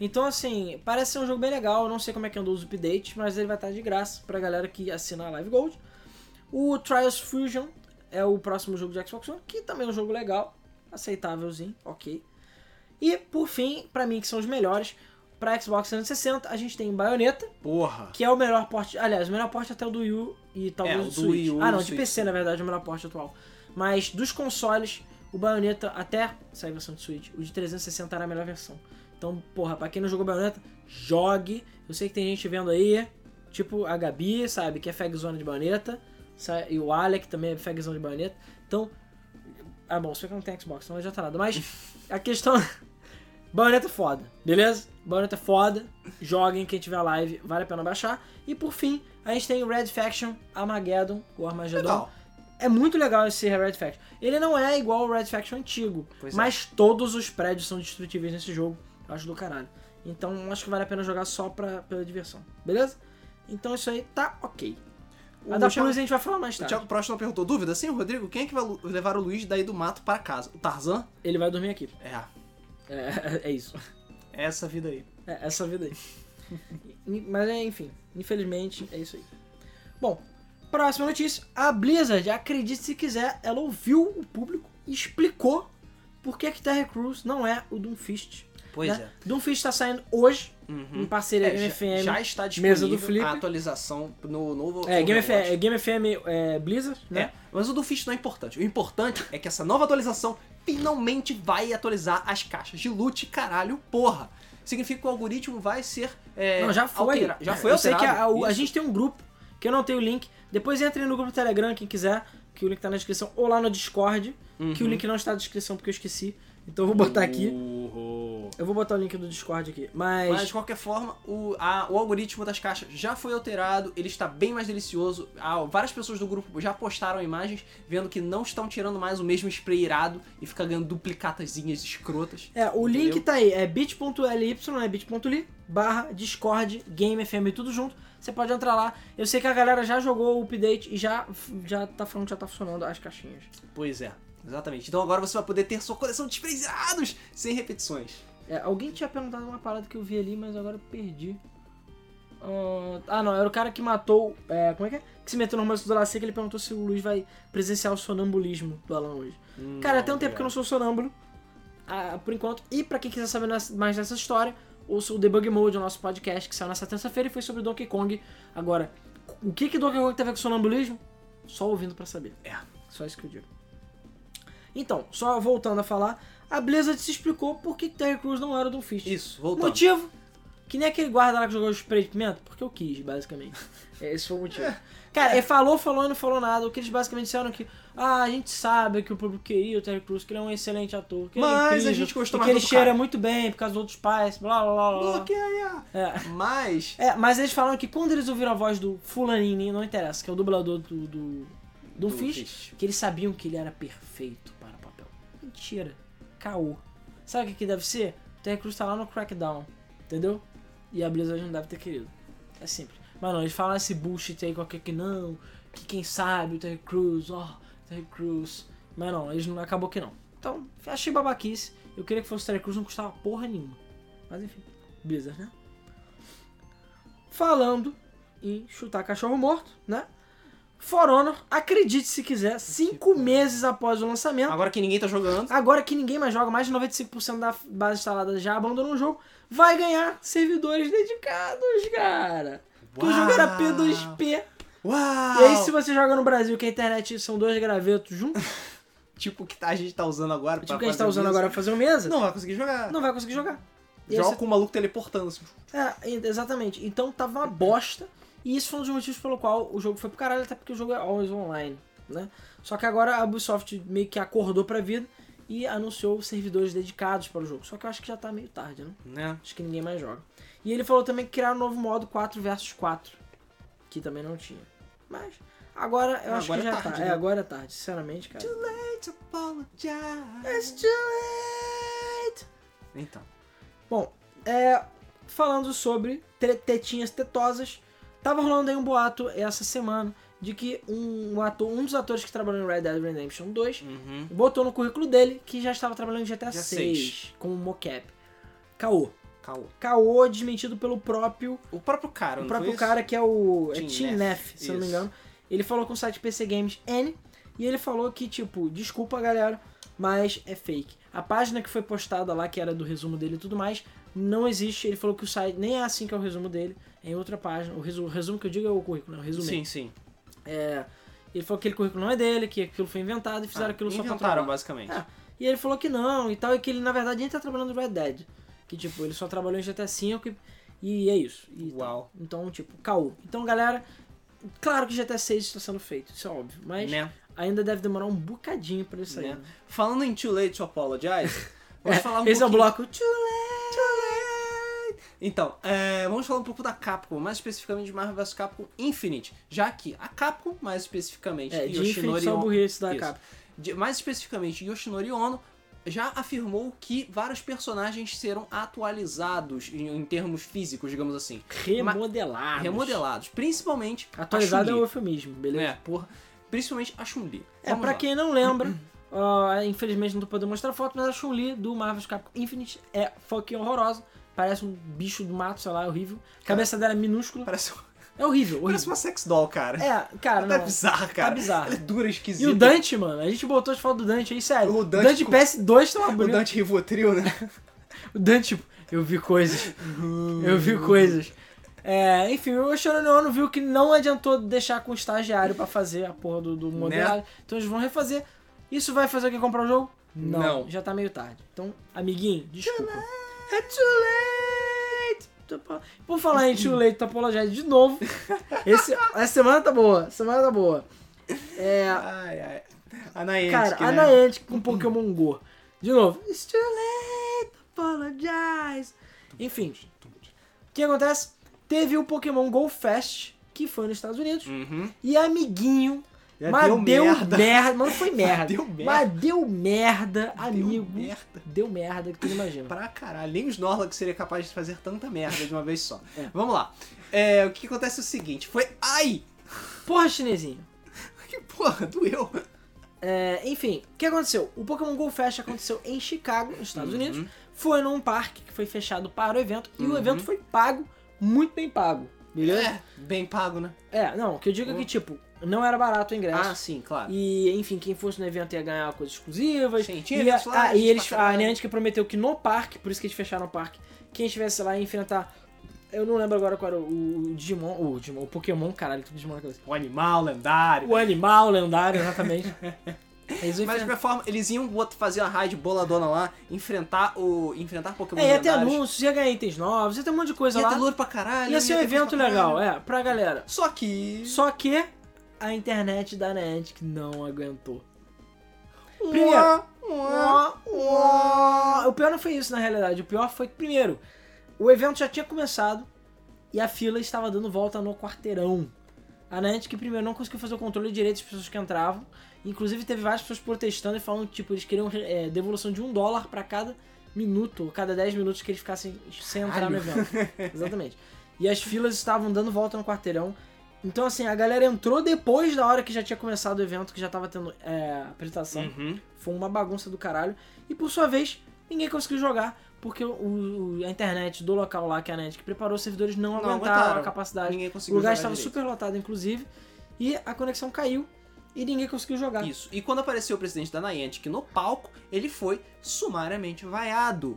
S1: Então, assim, parece ser um jogo bem legal. Eu não sei como é que andou os updates, mas ele vai estar de graça pra galera que assina a Live Gold. O Trials Fusion é o próximo jogo de Xbox One, que também é um jogo legal, aceitávelzinho, ok. E, por fim, pra mim, que são os melhores, pra Xbox 360, a gente tem Bayonetta,
S2: Porra.
S1: que é o melhor porte. Aliás, o melhor porte até o do Wii U e talvez
S2: É,
S1: o do Switch.
S2: Wii U
S1: ah, não, de
S2: Switch,
S1: PC, na verdade, é o melhor porte atual. Mas dos consoles, o Bayonetta, até sair a versão de Switch, o de 360 era a melhor versão. Então, porra, pra quem não jogou Bayonetta, jogue. Eu sei que tem gente vendo aí, tipo a Gabi, sabe, que é fagzona de Bayonetta, e o Alec também é fagzona de Bayonetta. Então, ah, bom, você que não tem Xbox, não adianta nada. Mas a questão. Bayonetta é foda, beleza? Bayonetta é foda. Joguem quem tiver live, vale a pena baixar. E por fim, a gente tem o Red Faction Armageddon, o Armageddon.
S2: Legal.
S1: É muito legal esse Red Faction. Ele não é igual ao Red Faction antigo,
S2: Pois é.
S1: mas todos os prédios são destrutíveis nesse jogo. Eu acho do caralho. Então acho que vale a pena jogar só pra, pela diversão, beleza? Então isso aí tá ok. A
S2: O
S1: da
S2: Thiago-
S1: Plus a gente vai falar mais
S2: O
S1: tarde.
S2: Thiago Prost não perguntou dúvida? Sim, Rodrigo, quem é que vai levar o Luiz daí do mato para casa? O Tarzan?
S1: Ele vai dormir aqui.
S2: É,
S1: É, é isso.
S2: é essa vida aí.
S1: É, essa vida aí. Mas é, enfim, infelizmente é isso aí. Bom, próxima notícia. A Blizzard, acredite se quiser, ela ouviu o público e explicou por que que Terra Crews não é o Doomfist.
S2: Pois
S1: né?
S2: é.
S1: Doomfist está saindo hoje,
S2: Uhum.
S1: em parceria
S2: É,
S1: Game
S2: já,
S1: FM.
S2: já está disponível a atualização no novo
S1: É, Game é, Game FM é, Blizzard, né?
S2: É, mas o do Fist não é importante. O importante é que essa nova atualização finalmente vai atualizar as caixas de loot, caralho, porra. Significa que o algoritmo vai ser. é,
S1: Não, já foi.
S2: altera- Já foi
S1: Eu sei
S2: alterado.
S1: que a, a
S2: Isso.
S1: gente tem um grupo, que eu não tenho o link. Depois entre no grupo do Telegram, quem quiser, que o link tá na descrição, ou lá no Discord, que o
S2: Uhum.
S1: link não está na descrição porque eu esqueci. Então eu vou botar aqui.
S2: Uhul.
S1: Eu vou botar o link do Discord aqui. Mas.
S2: Mas de qualquer forma, o, a- o algoritmo das caixas já foi alterado, ele está bem mais delicioso. Ah, várias pessoas do grupo já postaram imagens vendo que não estão tirando mais o mesmo spray irado e fica ganhando duplicatazinhas escrotas.
S1: É, o
S2: Entendeu?
S1: link tá aí, é bit.ly, é bit.ly, barra Discord, Game FM, tudo junto. Você pode entrar lá. Eu sei que a galera já jogou o update e já, já tá falando que já tá funcionando as caixinhas.
S2: Pois é, exatamente. Então agora você vai poder ter sua coleção de sprays irados sem repetições.
S1: É, alguém tinha perguntado uma parada que eu vi ali, mas agora eu perdi. Ah, Ah, não, era o cara que matou. é, como é que é? Que se meteu no romance do Alan que ele perguntou se o Luiz vai presenciar o sonambulismo do Alan hoje. Cara, tem um tempo que eu não sou sonâmbulo, ah, por enquanto. E pra quem quiser saber mais dessa história, ouça o Debug Mode, o nosso podcast, que saiu nessa terça-feira e foi sobre Donkey Kong. Agora, o que que Donkey Kong tem a ver com sonambulismo? Só ouvindo pra saber.
S2: É.
S1: Só isso que eu digo. Então, só voltando a falar, a Blizzard se explicou por que Terry Crews não era o Doomfist.
S2: Isso, voltando.
S1: Motivo? Que nem aquele guarda lá que jogou spray de pimenta, porque eu quis, basicamente. É, Esse foi o motivo. Cara, ele falou, falou e não falou nada. O que eles basicamente disseram é que, ah, a gente sabe que o público queria o Terry Crews, que ele é um excelente ator, que ele é
S2: Mas a
S1: incrível,
S2: gente gostou
S1: e que
S2: mais
S1: ele
S2: do
S1: cheira
S2: cara.
S1: muito bem por causa dos outros pais, blá blá blá blá.
S2: Bloqueia!
S1: É.
S2: Mas.
S1: É, mas eles falaram que quando eles ouviram a voz do fulaninho, não interessa, que é o dublador do, do, do Fish,
S2: Fish.
S1: que eles sabiam que ele era perfeito o. Mentira. Caô. Sabe o que, que deve ser? O Terry Crews tá lá no Crackdown, entendeu? E a Blizzard não deve ter querido. É simples. Mas não, eles falam esse bullshit aí qualquer que não, que quem sabe o Terry Crews, ó, Terry Crews. Mas não, eles não acabou que não. Então, achei babaquice. Eu queria que fosse o Terry Crews, não custava porra nenhuma. Mas enfim, Blizzard, né? Falando em chutar cachorro morto, né? For Honor, acredite se quiser, cinco meses após o lançamento,
S2: Agora que ninguém tá jogando.
S1: agora que ninguém mais joga, mais de 95% da base instalada já abandonou o jogo, vai ganhar servidores dedicados, cara. Porque o jogo era P2P.
S2: Uau!
S1: E aí, se você joga no Brasil, que a internet são dois gravetos juntos,
S2: Tipo o que tá- a gente tá usando agora.
S1: tipo
S2: pra
S1: que a gente tá usando
S2: isso,
S1: agora pra fazer um mesa,
S2: Não vai conseguir jogar.
S1: não vai conseguir jogar.
S2: Joga
S1: você-
S2: com o maluco teleportando. Assim.
S1: É, exatamente. Então tava uma bosta. E isso foi um dos motivos pelo qual o jogo foi pro caralho, até porque o jogo é always online, né? Só que agora a Ubisoft meio que acordou pra vida e anunciou servidores dedicados para o jogo. Só que eu acho que já tá meio tarde, né?
S2: Né?
S1: Acho que ninguém mais joga. E ele falou também que criaram um novo modo 4 versus 4, que também não tinha. Mas agora eu acho
S2: Agora
S1: que
S2: é
S1: já
S2: tarde,
S1: tá.
S2: né?
S1: É, agora é tarde, sinceramente, cara.
S2: Let's apologize.
S1: It's too late.
S2: Então.
S1: Bom, é, falando sobre tetinhas tetosas, tava rolando aí um boato essa semana de que um, um ator, um dos atores que trabalhou em Red Dead Redemption 2
S2: Uhum.
S1: botou no currículo dele que já estava trabalhando em GTA
S2: Já
S1: 6 como mocap. Caô.
S2: Caô.
S1: Caô desmentido pelo próprio
S2: O próprio cara,
S1: o próprio cara que é o é
S2: Tim Neff,
S1: se eu não me
S2: isso.
S1: engano. Ele falou com o site PC Games N e ele falou que, tipo, desculpa galera, mas é fake. A página que foi postada lá, que era do resumo dele e tudo mais, não existe. Ele falou que o site nem é assim que é o resumo dele, é em outra página. O resumo, o resumo que eu digo é o currículo, né? O resumo.
S2: Sim, sim.
S1: É, ele falou que aquele currículo não é dele, que aquilo foi inventado e fizeram
S2: Ah,
S1: aquilo só pra
S2: inventaram,
S1: trollar.
S2: basicamente.
S1: É. E ele falou que não e tal, e que ele na verdade nem tá trabalhando no Red Dead. Que tipo, ele só trabalhou em GTA V e, e é isso. E.
S2: Uau.
S1: Então, tipo, caô. Então, galera, claro que GTA 6 está sendo feito, isso é óbvio. Mas
S2: Né?
S1: ainda deve demorar um bocadinho pra ele sair.
S2: Né?
S1: né?
S2: Falando em Too Late to Apologize, vamos
S1: É,
S2: falar um
S1: esse é o bloco. Too late.
S2: Too late. Então, é, vamos falar um pouco da Capcom, mais especificamente de Marvel vs Capcom Infinite, já que a Capcom, mais especificamente,
S1: É, de
S2: Yoshinori Ono-
S1: burrice da
S2: Isso.
S1: capa.
S2: de- mais especificamente Yoshinori Ono, já afirmou que vários personagens serão atualizados em, em termos físicos, digamos assim.
S1: Remodelados.
S2: Remodelados, principalmente
S1: Atualizado é o eufemismo, beleza?
S2: É, porra. Principalmente a Chun-Li.
S1: É, pra
S2: lá.
S1: quem não lembra, ó, infelizmente não tô podendo mostrar foto, mas a Chun-Li do Marvel's Capcom Infinite é fucking horrorosa. Parece um bicho do mato, sei lá, é horrível. A cabeça dela é minúscula.
S2: Parece,
S1: É horrível,
S2: parece
S1: horrível.
S2: uma sex doll, cara.
S1: É, cara,
S2: Tá
S1: não.
S2: bizarro, cara.
S1: Tá bizarro.
S2: Ela é dura,
S1: E
S2: esquisita.
S1: o Dante, mano, a gente botou as fotos do Dante aí, sério.
S2: O Dante
S1: Dante,
S2: com-
S1: PS2 tá uma
S2: O. Dante Rivotril, né?
S1: O Dante, tipo, eu vi coisas. eu vi coisas. É, enfim, o Shonanono viu que não adiantou deixar com o estagiário pra fazer a porra do, do modelagem. Então eles vão refazer. Isso vai fazer alguém comprar o jogo?
S2: Não.
S1: Já tá meio tarde. Então, amiguinho, desculpa. É too late! Por falar em too late, Topologize de novo. Esse, essa semana tá boa. Semana tá boa. É,
S2: Ai, ai. A Niantic,
S1: Cara, a
S2: né?
S1: Niantic com Pokémon Go. De novo. It's too late, apologize. Enfim, o que acontece? Teve o Pokémon Go Fest, que foi nos Estados Unidos,
S2: Uhum.
S1: e amiguinho,
S2: Já
S1: mas
S2: deu
S1: deu,
S2: merda.
S1: merda. Mas não foi merda.
S2: Deu merda.
S1: Mas deu merda, amigo.
S2: Deu merda.
S1: Deu merda que tu não imagina.
S2: Pra caralho. Nem os Snorlax seria capaz de fazer tanta merda de uma vez só.
S1: É.
S2: Vamos lá. É, o que acontece é o seguinte. Foi... Ai!
S1: Porra, chinesinho.
S2: Que porra, doeu.
S1: É, enfim, o que aconteceu? O Pokémon Go Fest aconteceu em Chicago, nos Estados
S2: Uhum.
S1: Unidos. Foi num parque que foi fechado para o evento. E o
S2: Uhum.
S1: evento foi pago, muito bem pago. Beleza?
S2: É, bem pago, né?
S1: É, não, o que eu digo é que,
S2: Uhum.
S1: tipo, não era barato o ingresso.
S2: Ah, sim, claro.
S1: E, enfim, quem fosse no evento ia ganhar coisas exclusivas.
S2: Sim, tinha
S1: e,
S2: eventos lá,
S1: ah, e eles, a. Niantic prometeu que no parque, por isso que eles fecharam o parque, quem estivesse lá ia enfrentar. Eu não lembro agora qual era o, o Digimon. O Digimon, o Pokémon, caralho, tudo Digimon na cabeça.
S2: O animal lendário.
S1: O animal lendário, exatamente. Eles
S2: Mas de qualquer forma, eles iam fazer a raid boladona lá, enfrentar o. enfrentar Pokémon
S1: É, ia ter anúncios, ia ganhar itens novos, ia ter um monte de coisa
S2: Ia ter
S1: lá.
S2: louro pra caralho.
S1: Ia ser um
S2: ter
S1: evento legal, é, pra galera.
S2: Só que.
S1: Só que a internet da Niantic não aguentou. Primeiro,
S2: Uá, uá, uá.
S1: O pior não foi isso, na realidade. O pior foi que, primeiro, o evento já tinha começado e a fila estava dando volta no quarteirão. A Niantic, primeiro, não conseguiu fazer o controle direito das pessoas que entravam. Inclusive, teve várias pessoas protestando e falando que, tipo, eles queriam é, devolução de um dólar pra cada minuto, cada 10 minutos que eles ficassem sem entrar no evento. Exatamente. E as filas estavam dando volta no quarteirão. Então, assim, a galera entrou depois da hora que já tinha começado o evento, que já tava tendo é, apresentação.
S2: Uhum.
S1: Foi uma bagunça do caralho. E por sua vez, ninguém conseguiu jogar, porque o, o- a internet do local lá que a Niantic preparou, os servidores não,
S2: Não
S1: aguentaram,
S2: aguentaram.
S1: a capacidade.
S2: Ninguém
S1: O
S2: conseguiu
S1: lugar
S2: jogar
S1: estava
S2: direito.
S1: super lotado, inclusive, e a conexão caiu e ninguém conseguiu jogar.
S2: Isso. E quando apareceu o presidente da Niantic no palco, ele foi sumariamente vaiado.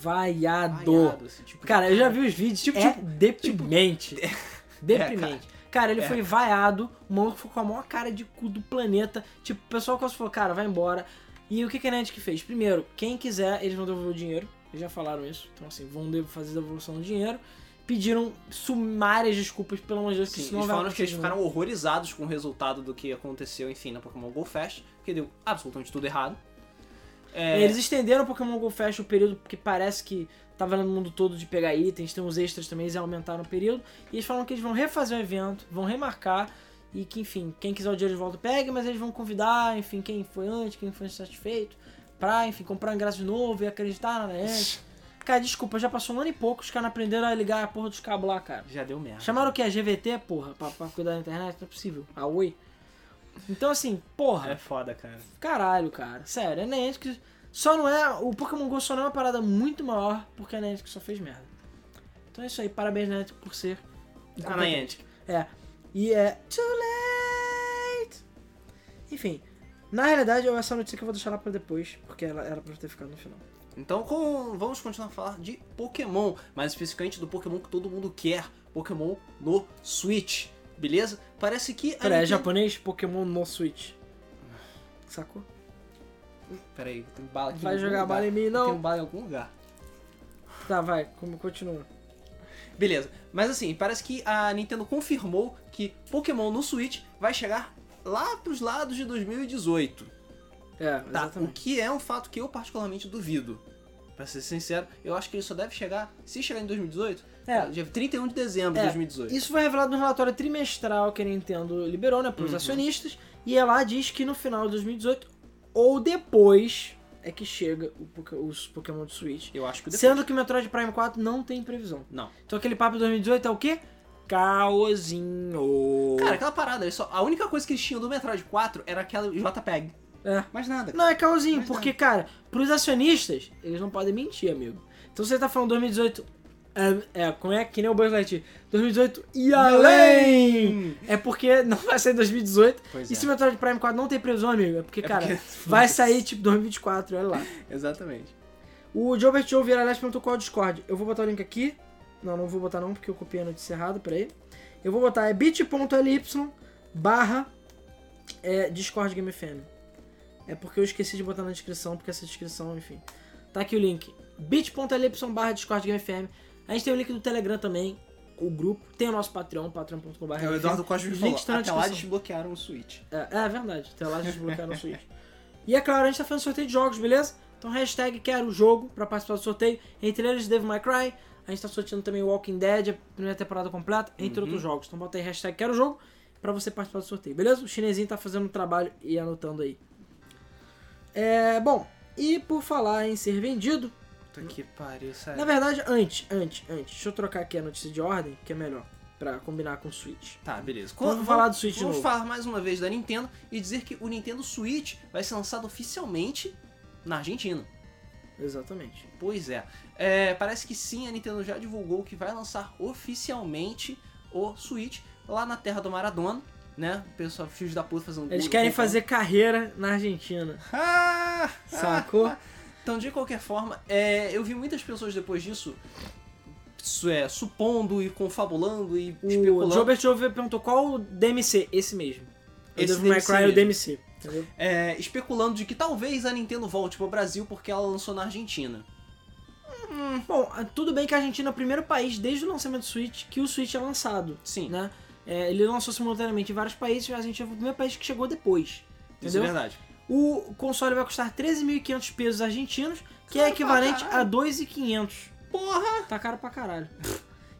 S1: Vaiado.
S2: Vaiado, assim, tipo,
S1: Cara, eu já vi os vídeos,
S2: Tipo,
S1: é
S2: tipo-
S1: deprimente. deprimente. Cara. ele
S2: É.
S1: foi vaiado, o maluco ficou com a maior cara de cu do planeta. Tipo, o pessoal quase falou, cara, vai embora. E o que que a Niantic fez? Primeiro, quem quiser, eles vão devolver o dinheiro. Eles já falaram isso. Então, assim, vão fazer devolução do dinheiro. Pediram sumárias desculpas, pelo amor de Deus, que
S2: Sim,
S1: isso
S2: eles falaram que eles ficaram horrorizados com o resultado do que aconteceu, enfim, na Pokémon Go Fest, porque deu absolutamente tudo errado. É,
S1: Eles estenderam o Pokémon GO Fest o período porque parece que valendo no mundo todo de pegar itens, tem uns extras também, eles aumentaram o período. E eles falaram que eles vão refazer o evento, vão remarcar e que, enfim, quem quiser o dinheiro de volta pegue, mas eles vão convidar, enfim, quem foi antes, quem foi insatisfeito, pra, enfim, comprar um ingresso de novo e acreditar na Niantic. Cara, desculpa, já passou um ano e pouco, os caras aprenderam a ligar a porra dos cabos lá, cara.
S2: Já deu merda.
S1: Chamaram o que? A GVT, porra, pra, pra cuidar da internet? Não é possível. A Oi. Então, assim, porra.
S2: É foda, cara.
S1: Caralho, cara. Sério, a Niantic só não é... O Pokémon GO só não é uma parada muito maior porque a Niantic só fez merda. Então é isso aí. Parabéns, Niantic, por ser...
S2: A. Niantic.
S1: É. E é... Too late! Enfim. Na realidade, essa notícia que eu vou deixar lá pra depois, porque ela era pra ter ficado no final.
S2: Então com- vamos continuar a falar de Pokémon, mais especificamente do Pokémon que todo mundo quer, Pokémon no Switch, beleza? Parece que
S1: Pera, é
S2: Nintendo-
S1: japonês? Pokémon no Switch. Sacou?
S2: Peraí, tem bala aqui.
S1: Vai jogar bala em mim,
S2: Tem
S1: não?
S2: bala em algum lugar.
S1: Tá, vai. Como continua.
S2: Beleza, mas assim, parece que a Nintendo confirmou que Pokémon no Switch vai chegar lá pros lados de 2018.
S1: É,
S2: Tá, o
S1: exatamente.
S2: que é um fato que eu particularmente duvido. Pra ser sincero, eu acho que ele só deve chegar, se chegar em 2018,
S1: É.
S2: dia 31 de dezembro de
S1: É,
S2: 2018.
S1: Isso foi revelado no relatório trimestral que a Nintendo liberou, né, para os
S2: Uhum.
S1: acionistas. E ela diz que no final de 2018 ou depois é que chega os Pokémon de Switch.
S2: Eu acho que depois.
S1: Sendo que o Metroid Prime 4 não tem previsão.
S2: Não.
S1: Então aquele papo de 2018 é o quê? Caosinho.
S2: Cara, aquela parada, só, a única coisa que eles tinham do Metroid 4 era aquela JPEG.
S1: É.
S2: Mais nada.
S1: Não, é caosinho,
S2: Mas
S1: porque, cara, pros acionistas, eles não podem mentir, amigo. Então você tá falando 2018. É, é como é que nem o Buzz Lightyear. 2018 e além! É porque não vai sair em 2018.
S2: Pois
S1: e
S2: é.
S1: se o Metroid Prime 4 não tem previsão, amigo, é porque,
S2: É
S1: cara,
S2: porque-
S1: vai sair tipo 2024, olha lá.
S2: Exatamente.
S1: O Jobert Joe Viralés perguntou qual é o Discord. Eu vou botar o link aqui. Não, não vou botar não, porque eu copiei a notícia errada, peraí. Eu vou botar, é bit.ly barra é, Discord Game FM. É porque eu esqueci de botar na descrição, porque essa descrição, enfim. Tá aqui o link. bit.ly barra Discord Game FM. A gente tem o link do Telegram também, o grupo. Tem o nosso Patreon, patreon.com.br.
S2: É, o Eduardo Costa me falou, até lá desbloquearam o Switch.
S1: É, é verdade, até lá desbloquearam o Switch. E é claro, a gente tá fazendo sorteio de jogos, beleza? Então Então, hashtag quero o jogo pra participar do sorteio. Entre eles, Devil May Cry. A gente tá sorteando também Walking Dead, a primeira temporada completa, entre
S2: Uhum.
S1: outros jogos. Então, bota aí hashtag quero o jogo pra você participar do sorteio, beleza? O chinesinho tá fazendo um trabalho e anotando aí. É, bom, e por falar em ser vendido,
S2: Puta que pariu,
S1: na
S2: sério.
S1: verdade, antes, antes, antes, deixa eu trocar aqui a notícia de ordem, que é melhor, pra combinar com o Switch.
S2: Tá, beleza.
S1: Vamos falar do Switch
S2: Vamos falar mais uma vez da Nintendo e dizer que o Nintendo Switch vai ser lançado oficialmente na Argentina.
S1: Exatamente.
S2: Pois é. É, Parece que sim, a Nintendo já divulgou que vai lançar oficialmente o Switch lá na terra do Maradona, né? O pessoal, filhos da puta fazendo
S1: Eles querem fazer carreira na Argentina.
S2: Ah!
S1: Sacou?
S2: Então, de qualquer forma, é, eu vi muitas pessoas depois disso é, supondo e confabulando e
S1: O
S2: especulando.
S1: Jobert Jove perguntou qual o DMC? Esse mesmo. O
S2: Esse
S1: Devil May Cry é o. DMC. Entendeu?
S2: é, especulando de que talvez a Nintendo volte pro Brasil porque ela lançou na Argentina.
S1: Bom, tudo bem que a Argentina é o primeiro país desde o lançamento do Switch que o Switch é lançado.
S2: Sim,
S1: Né? É, ele lançou simultaneamente em vários países e a Argentina foi o primeiro país que chegou depois.
S2: isso é
S1: Entendeu?
S2: verdade.
S1: O console vai custar 13.500 pesos argentinos, que é
S2: Caro pra
S1: equivalente a
S2: caralho.
S1: 2.500.
S2: Porra!
S1: Tá caro pra caralho.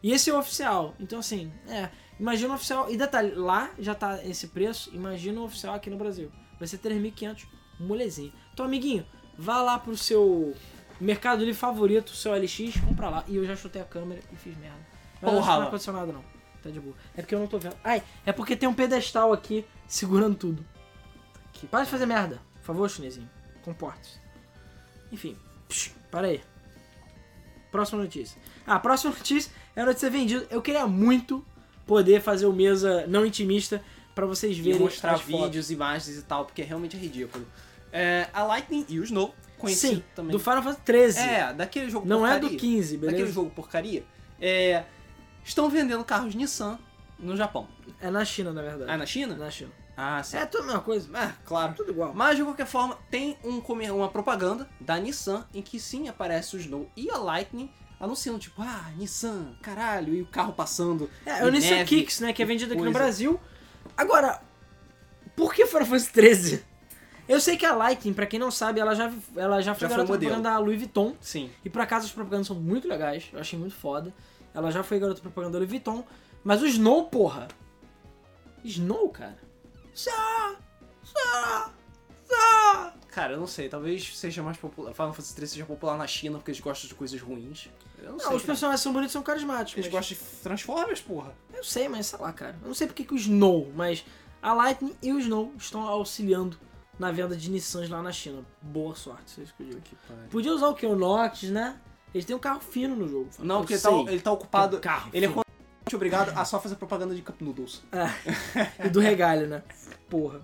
S1: E esse é o oficial. Então, assim, é. Imagina o oficial. E detalhe, lá já tá esse preço. Imagina o oficial aqui no Brasil. Vai ser 3.500, um molezinho. Então, amiguinho, vá lá pro seu Mercado Livre favorito, seu LX, compra lá. E eu já chutei a câmera e fiz merda. Mas
S2: Porra,
S1: não
S2: lá.
S1: aconteceu nada, não. Tá de boa. É porque eu não tô vendo. Ai, é porque tem um pedestal aqui segurando tudo.
S2: Que
S1: Para de fazer merda. Por favor, chinesinho. Comporte-se. Enfim. Psh, para aí. Próxima notícia. Ah, a próxima notícia é a notícia vendida. Eu queria muito poder fazer o mesa não intimista pra vocês
S2: E
S1: verem
S2: mostrar
S1: as fotos.
S2: vídeos, imagens e tal, porque realmente é ridículo. É, a Lightning e o Snow, conhecido
S1: Sim,
S2: também.
S1: do Final Fantasy 13.
S2: É, daquele jogo
S1: não é
S2: porcaria.
S1: do 15,
S2: Daquele
S1: beleza?
S2: jogo porcaria. É, estão vendendo carros Nissan no Japão.
S1: É na China, na verdade.
S2: Ah, na China?
S1: Na China.
S2: Ah, sim.
S1: É tudo a mesma coisa.
S2: Ah, claro.
S1: Tudo igual.
S2: Mas de qualquer forma, tem um, uma propaganda da Nissan em que sim aparece o Snow e a Lightning anunciando, tipo, ah, Nissan, caralho, e o carro passando.
S1: É, o
S2: e
S1: Nissan Kicks, né? Que é vendido aqui no. Brasil. Agora, por que Final Fantasy 13? Eu sei que a Lightning, pra quem não sabe, ela já, ela já foi
S2: Já foi
S1: garota
S2: modelo.
S1: propaganda da Louis Vuitton.
S2: Sim.
S1: E por acaso as propagandas são muito legais, eu achei muito foda. Ela já foi garota propaganda da Louis Vuitton. Mas o Snow, porra. Snow, cara. Só, só, só.
S2: Cara, eu não sei, talvez seja mais popular. Final Fantasy 3 seja popular na China porque eles gostam de coisas ruins. Eu não,
S1: Não,
S2: sei.
S1: os
S2: cara.
S1: personagens são bonitos, são carismáticos.
S2: Eles
S1: mas-
S2: gostam de Transformers, porra.
S1: Eu sei, mas sei lá, cara. Eu não sei porque que o Snow, mas a Lightning e o Snow estão auxiliando na venda de Nissans lá na China. Boa sorte, vocês que digo. Podia usar o que? O Nox, né? Eles têm um carro fino no jogo.
S2: Não, porque ele tá, ele tá ocupado.
S1: Um carro
S2: ele é constantemente obrigado a só fazer propaganda de Cup Noodles.
S1: E do regalho, né? Porra.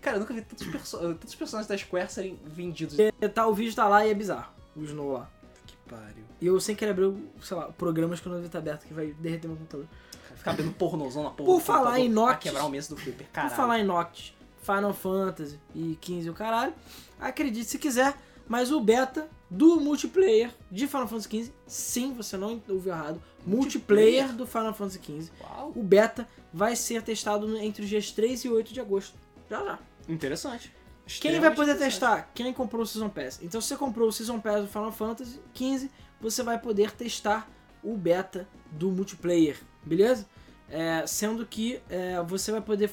S2: Cara, eu nunca vi tantos, perso tantos personagens da Square serem vendidos.
S1: E, tá, o vídeo tá lá e é bizarro. O Snow lá.
S2: Que pariu.
S1: E eu sem querer abrir, o, sei lá, programas que eu não devia estar aberto, que vai derreter meu computador.
S2: Ficar vendo pornozão na porra.
S1: Por falar em Noctis-
S2: quebrar o mês do Flipper, caralho.
S1: Por falar em Noctis, Final Fantasy e 15 e o caralho, acredite se quiser, mas o beta do multiplayer de Final Fantasy XV, sim, você não ouviu errado, multiplayer,
S2: Multiplayer?
S1: do Final Fantasy XV,
S2: Uau.
S1: o beta vai ser testado entre os dias 3 e 8 de agosto. Já já.
S2: Interessante.
S1: Quem vai poder testar? Quem comprou o Season Pass. Então, se você comprou o Season Pass do Final Fantasy XV, você vai poder testar o beta do multiplayer, beleza? É, sendo que é, você vai poder.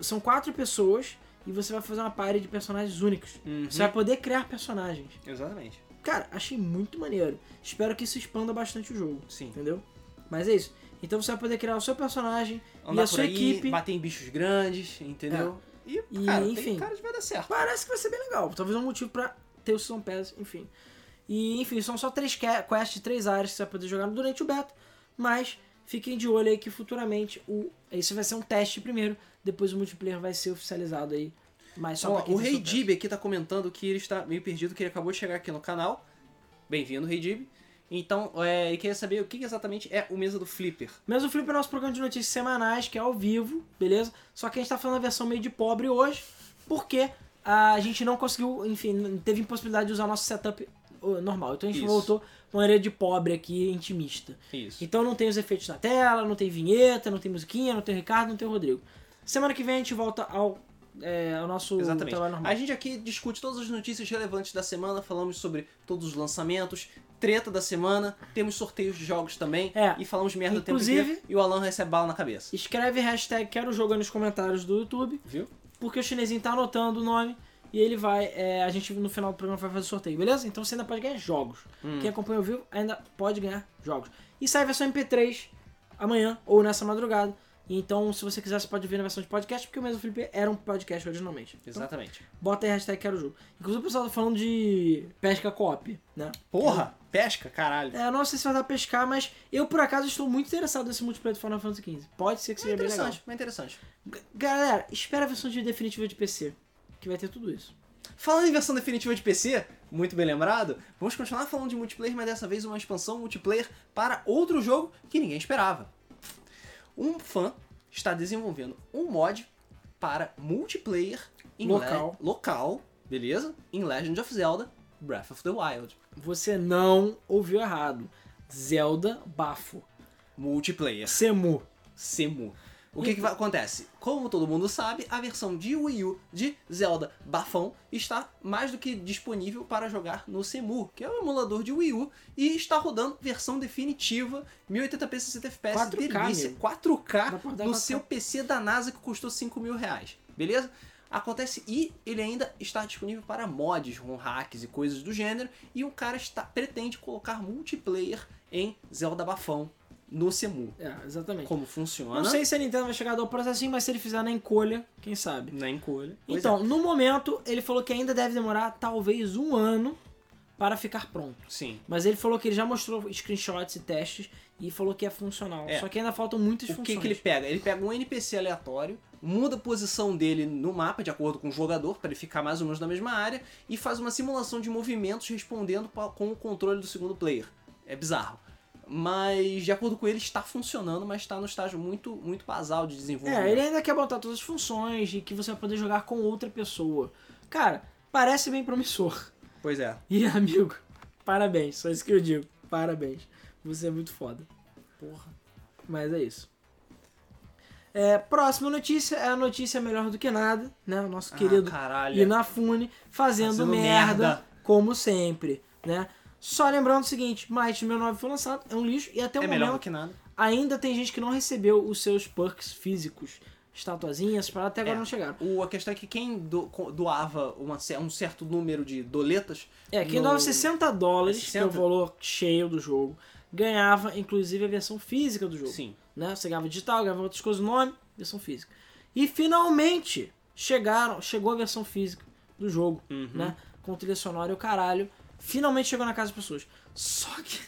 S1: São quatro pessoas e você vai fazer uma party de personagens únicos.
S2: Uhum.
S1: Você vai poder criar personagens.
S2: Exatamente.
S1: Cara, achei muito maneiro. Espero que isso expanda bastante o jogo,
S2: Sim.
S1: entendeu? Mas é isso. Então você vai poder criar o seu personagem e
S2: Andar
S1: a sua
S2: aí,
S1: equipe.
S2: bater em bichos grandes, entendeu? E,
S1: E,
S2: cara,
S1: enfim.
S2: tem cara de vai dar certo.
S1: Parece que vai ser bem legal. Talvez um motivo pra ter o Season Pass, enfim. E, enfim, são só três que- quests três áreas que você vai poder jogar durante o beta. Mas fiquem de olho aí que futuramente o. Isso vai ser um teste primeiro. Depois o multiplayer vai ser oficializado aí. Mas só
S2: Ó, o
S1: tem
S2: Rei. Dib aqui tá comentando que ele está meio perdido, que ele acabou de chegar aqui no canal. Bem-vindo, Rei Dib. Então, é, ele queria saber o que exatamente é o Mesa do Flipper.
S1: Mesmo o Flip é nosso programa de notícias semanais, que é ao vivo, beleza? Só que a gente tá falando a versão meio de pobre hoje, porque a gente não conseguiu, enfim, teve impossibilidade de usar nosso setup normal. Então a gente
S2: Isso.
S1: voltou com uma área de pobre aqui, intimista.
S2: Isso.
S1: Então não tem os efeitos na tela, não tem vinheta, não tem musiquinha, não tem o Ricardo, não tem o Rodrigo. Semana que vem a gente volta ao é, o nosso
S2: Exatamente.
S1: trabalho normal.
S2: A gente aqui discute todas as notícias relevantes da semana, falamos sobre todos os lançamentos, treta da semana, temos sorteios de jogos também
S1: É.
S2: e falamos merda
S1: Inclusive-
S2: o tempo inteiro e o Alan recebe bala na cabeça.
S1: Escreve hashtag quero jogo aí nos comentários do YouTube,
S2: Viu?
S1: porque o chinesinho tá anotando o nome e ele vai. é, a gente no final do programa vai fazer o sorteio, beleza? Então você ainda pode ganhar jogos.
S2: Hum.
S1: Quem acompanha o vivo ainda pode ganhar jogos. E sai a versão MP3 amanhã ou nessa madrugada. Então, se você quiser, você pode ver na versão de podcast, porque o mesmo Felipe era um podcast originalmente. Então,
S2: Exatamente.
S1: bota aí hashtag quero jogo. Inclusive o pessoal tá falando de pesca co-op, né?
S2: Porra, pesca, caralho.
S1: É, eu não sei se vai dar pra pescar, mas eu por acaso estou muito interessado nesse multiplayer do Final Fantasy XV. Pode ser que
S2: É
S1: seja bem legal.
S2: interessante, é interessante.
S1: G- Galera, espera a versão de definitiva de PC, que vai ter tudo isso.
S2: Falando em versão definitiva de PC, muito bem lembrado, vamos continuar falando de multiplayer, mas dessa vez uma expansão multiplayer para outro jogo que ninguém esperava. Um fã está desenvolvendo um mod para multiplayer em
S1: Local.
S2: Le- local, beleza? Em Legend of Zelda Breath of the Wild.
S1: Você não ouviu errado. Zelda Bafo.
S2: Multiplayer.
S1: Semu.
S2: Semu. O que, que vai- acontece? Como todo mundo sabe, a versão de Wii U de Zelda Bafão está mais do que disponível para jogar no Semu, que é o emulador de Wii U, e está rodando versão definitiva 1080p 60 FPS
S1: 4K,
S2: delícia,
S1: amigo.
S2: 4K
S1: Dá pra rodar
S2: no
S1: 4K.
S2: seu PC da NASA que custou 5 mil reais, beleza? Acontece e ele ainda está disponível para mods, com hacks e coisas do gênero, e o cara está pretende colocar multiplayer em Zelda Bafão no Semu.
S1: É, exatamente.
S2: Como funciona?
S1: Não sei se a Nintendo vai chegar a dar o processinho, mas se ele fizer na encolha, quem sabe.
S2: Na encolha. Pois
S1: Então, no momento, ele falou que ainda deve demorar talvez um ano para ficar pronto.
S2: é. Sim.
S1: Mas ele falou que ele já mostrou screenshots e testes e falou que é funcional.
S2: É.
S1: Só que ainda faltam muitas
S2: O
S1: funções.
S2: que, que ele pega? Ele pega um NPC aleatório, muda a posição dele no mapa de acordo com o jogador, para ele ficar mais ou menos na mesma área, e faz uma simulação de movimentos respondendo com o controle do segundo player. É bizarro. Mas, de acordo com ele, está funcionando, mas está no estágio muito, muito basal de desenvolvimento.
S1: É, ele ainda quer botar todas as funções e que você vai poder jogar com outra pessoa. Cara, parece bem promissor.
S2: Pois é.
S1: E, amigo, parabéns. Só isso que eu digo. Parabéns. Você é muito foda.
S2: Porra.
S1: Mas é isso. É, próxima notícia é a notícia melhor do que nada, né? O nosso querido
S2: Ah, caralho.
S1: Inafune fazendo,
S2: Fazendo
S1: merda,
S2: merda.
S1: como sempre, né? Só lembrando o seguinte, Might 1009 foi lançado, é um lixo e até o
S2: É melhor
S1: momento
S2: que nada.
S1: ainda tem gente que não recebeu os seus perks físicos, estatuazinhas, para até agora
S2: É.
S1: não chegaram.
S2: O, a questão é que quem do- doava uma um certo número de doletas.
S1: É, quem
S2: no-
S1: doava 60 dólares, que é o
S2: 60?
S1: valor cheio do jogo, ganhava inclusive a versão física do jogo.
S2: Sim.
S1: né? Você ganhava digital, ganhava outras coisas, nome, versão física. E finalmente chegaram, chegou a versão física do jogo,
S2: Uhum.
S1: né? Com trilha sonora e o caralho. Finalmente chegou na casa das pessoas. Só que.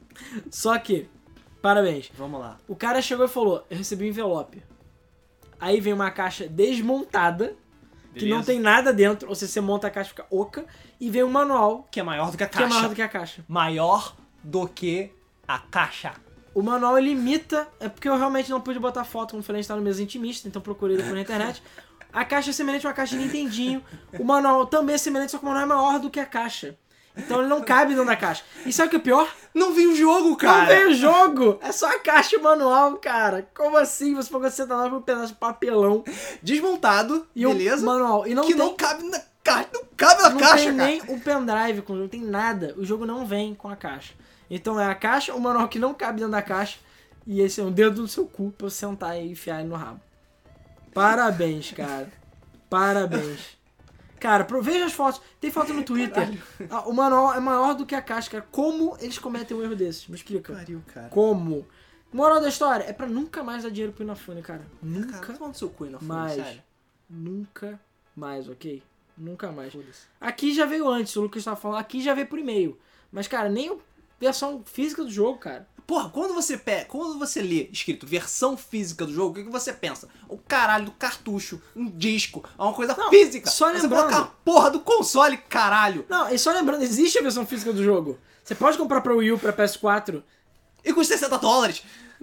S1: Só que. Parabéns.
S2: Vamos lá.
S1: O cara chegou e falou: Eu recebi um envelope. Aí vem uma caixa desmontada, que não
S2: Beleza?
S1: tem nada dentro, ou seja, você monta a caixa e fica oca, e vem um manual
S2: Que é maior do que a
S1: que é
S2: caixa.
S1: maior do que a caixa.
S2: maior do que a caixa.
S1: O manual ele imita, é porque eu realmente não pude botar foto, como falei, a gente tá no mesa intimista, então procurei depois na internet. A caixa é semelhante a uma caixa de Nintendinho. O manual também é semelhante, só que o manual é maior do que a caixa. Então ele não cabe dentro da caixa. E sabe o que é pior?
S2: Não vi o jogo, cara.
S1: Não veio o jogo! É só a caixa manual, cara. Como assim? Você pagou 60 dólares por um pedaço de papelão
S2: Desmontado,
S1: e o
S2: beleza?
S1: manual. E não
S2: que
S1: tem,
S2: não cabe na caixa. Não cabe na
S1: não
S2: caixa,
S1: tem
S2: cara.
S1: nem o pendrive com o jogo, não tem nada. O jogo não vem com a caixa. Então é a caixa, o manual que não cabe dentro da caixa. E esse é um dedo do seu cu pra você sentar e enfiar ele no rabo. Parabéns, cara. Parabéns. Cara, veja as fotos. Tem foto no Twitter. Ah, O manual é maior do que a caixa, cara. Como eles cometem um erro desses? Me explica.
S2: Pariu, cara.
S1: Como? Moral da história, é pra nunca mais dar dinheiro pro Inafune, cara. Nunca
S2: Cara, toma seu cu aí na frente,
S1: mais.
S2: sério.
S1: Nunca mais, ok? Nunca mais. Aqui já veio antes, o Lucas tava falando, aqui já veio por e-mail. Mas, cara, nem a versão física do jogo, cara.
S2: Porra, quando você pega, quando você lê escrito versão física do jogo, o que, que você pensa? O caralho do cartucho, um disco, é uma coisa
S1: Não,
S2: física.
S1: só
S2: você
S1: lembrando-
S2: coloca a porra do console, caralho.
S1: Não, e só lembrando, existe a versão física do jogo. Você pode comprar pra Wii U, pra PS4.
S2: E custa 60 dólares.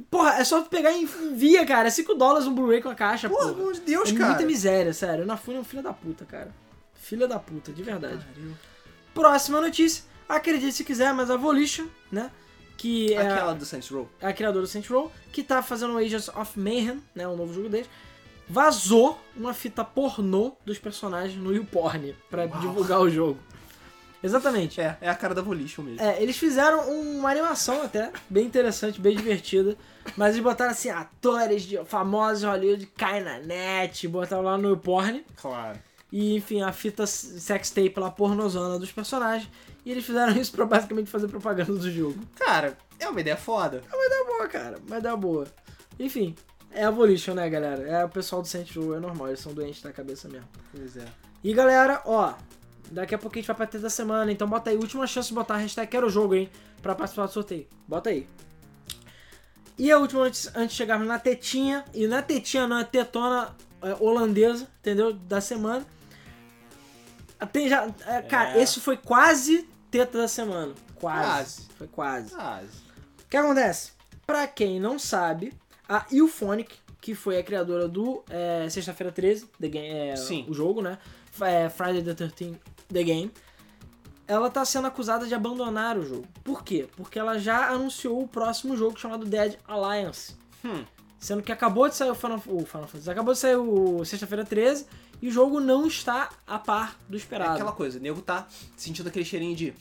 S1: Porra, é só tu pegar e envia, cara. É 5 dólares um Blu-ray com a caixa,
S2: Porra, pelo amor de Deus,
S1: é
S2: cara.
S1: muita miséria, sério. O Inafune é um filho da puta, cara. Filha da puta, de verdade.
S2: Pariu.
S1: Próxima notícia. Acredite se quiser, mas a Volition, né? Que é
S2: Aquela do Saints Row.
S1: a criadora do Saints Row, que tá fazendo o Agents of Mayhem, né, um novo jogo deles, vazou uma fita pornô dos personagens no YouPorn pra
S2: Uau.
S1: divulgar o jogo. Exatamente.
S2: É, é a cara da Volition mesmo.
S1: É, eles fizeram uma animação até, bem interessante, bem divertida. Mas eles botaram assim, atores de famosos Hollywood caem na net, botaram lá no YouPorn.
S2: Claro.
S1: E enfim, a fita sextape lá pornozona dos personagens. E eles fizeram isso pra basicamente fazer propaganda do jogo.
S2: Cara, é uma ideia foda.
S1: Mas dá boa, cara, mas dá boa. Enfim, é a Volition, né, galera? É o pessoal do Saints Row, é normal, eles são doentes da cabeça mesmo.
S2: Pois é.
S1: E galera, ó, daqui a pouco a gente vai pra ter da semana, então bota aí, última chance de botar a hashtag Quero Jogo, hein, pra participar do sorteio. Bota aí. E a última, antes, antes de chegarmos na tetinha, e na tetinha não, é tetona é, holandesa, entendeu? Da semana. Tem já, é, cara,
S2: É.
S1: esse foi quase teta da semana. Quase.
S2: Quase.
S1: Foi quase.
S2: Ah,
S1: O que acontece? Pra quem não sabe, a Euphonic, que foi a criadora do é, Sexta-feira 13, The Game, é, o jogo, né? É, Friday the 13th, The Game. Ela tá sendo acusada de abandonar o jogo. Por quê? Porque ela já anunciou o próximo jogo chamado Dead Alliance.
S2: Hum.
S1: Sendo que acabou de sair o Final, o Final Fantasy, acabou de sair o Sexta-feira 13 e o jogo não está a par do
S2: É
S1: esperado.
S2: aquela coisa, o nego tá sentindo aquele cheirinho de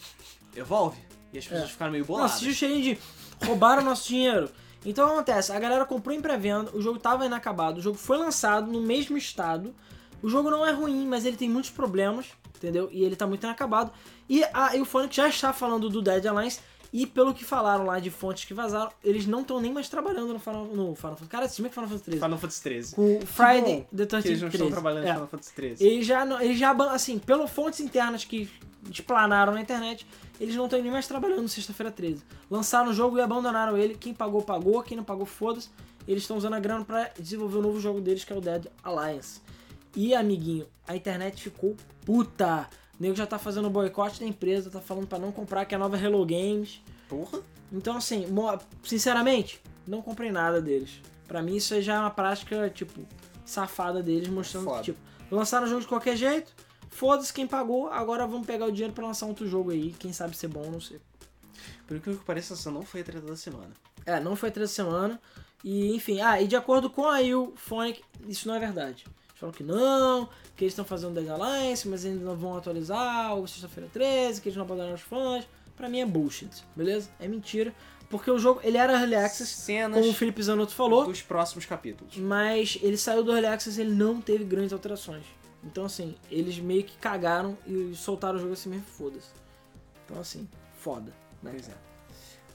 S2: evolve e as pessoas
S1: É.
S2: ficaram meio
S1: Não,
S2: boladas.
S1: assistiu o cheirinho de roubaram nosso dinheiro. Então o que acontece, a galera comprou em pré-venda, o jogo tava inacabado, o jogo foi lançado no mesmo estado. O jogo não é ruim, mas ele tem muitos problemas, entendeu? E ele tá muito inacabado. E a Euphonic já está falando do Dead Alliance e pelo que falaram lá de fontes que vazaram, eles não estão nem mais trabalhando no Final, no Final Fantasy. Cara, esse time é Final Fantasy 13.
S2: Final Fantasy 13.
S1: Com o Friday
S2: bom
S1: the 13th
S2: Que eles não estão trabalhando
S1: é.
S2: em Final Fantasy 13.
S1: Eles já, eles já, assim, pelo fontes internas que explanaram na internet, eles não estão nem mais trabalhando no sexta-feira 13. Lançaram o jogo e abandonaram ele. Quem pagou, pagou. Quem não pagou, foda-se. Eles estão usando a grana pra desenvolver o novo jogo deles, que é o Dead Alliance. E, amiguinho, a internet ficou puta. O nego já tá fazendo boicote da empresa, tá falando pra não comprar, que é a nova Hello Games.
S2: Porra.
S1: Então, assim, sinceramente, não comprei nada deles. Pra mim, isso aí já é uma prática, tipo, safada deles, mostrando
S2: Foda.
S1: que, tipo, lançaram o jogo de qualquer jeito, foda-se quem pagou, agora vamos pegar o dinheiro pra lançar outro jogo aí, quem sabe ser bom, não sei.
S2: Por que pareça, essa não foi a treta da semana.
S1: É, não foi três semana e, enfim, ah, e de acordo com a Phonic, isso não é verdade. Falam que não, que eles estão fazendo Dead Alliance, mas ainda não vão atualizar o Sexta-feira 13, que eles não abandonaram os fãs. Pra mim é bullshit, beleza? É mentira. Porque o jogo, ele era Early Access,
S2: Cenas
S1: como o Felipe Zanotto falou,
S2: dos próximos capítulos.
S1: mas ele saiu do Early Access ele não teve grandes alterações. Então, assim, eles meio que cagaram e soltaram o jogo assim mesmo, foda-se. Então, assim, foda. Né?
S2: Pois é.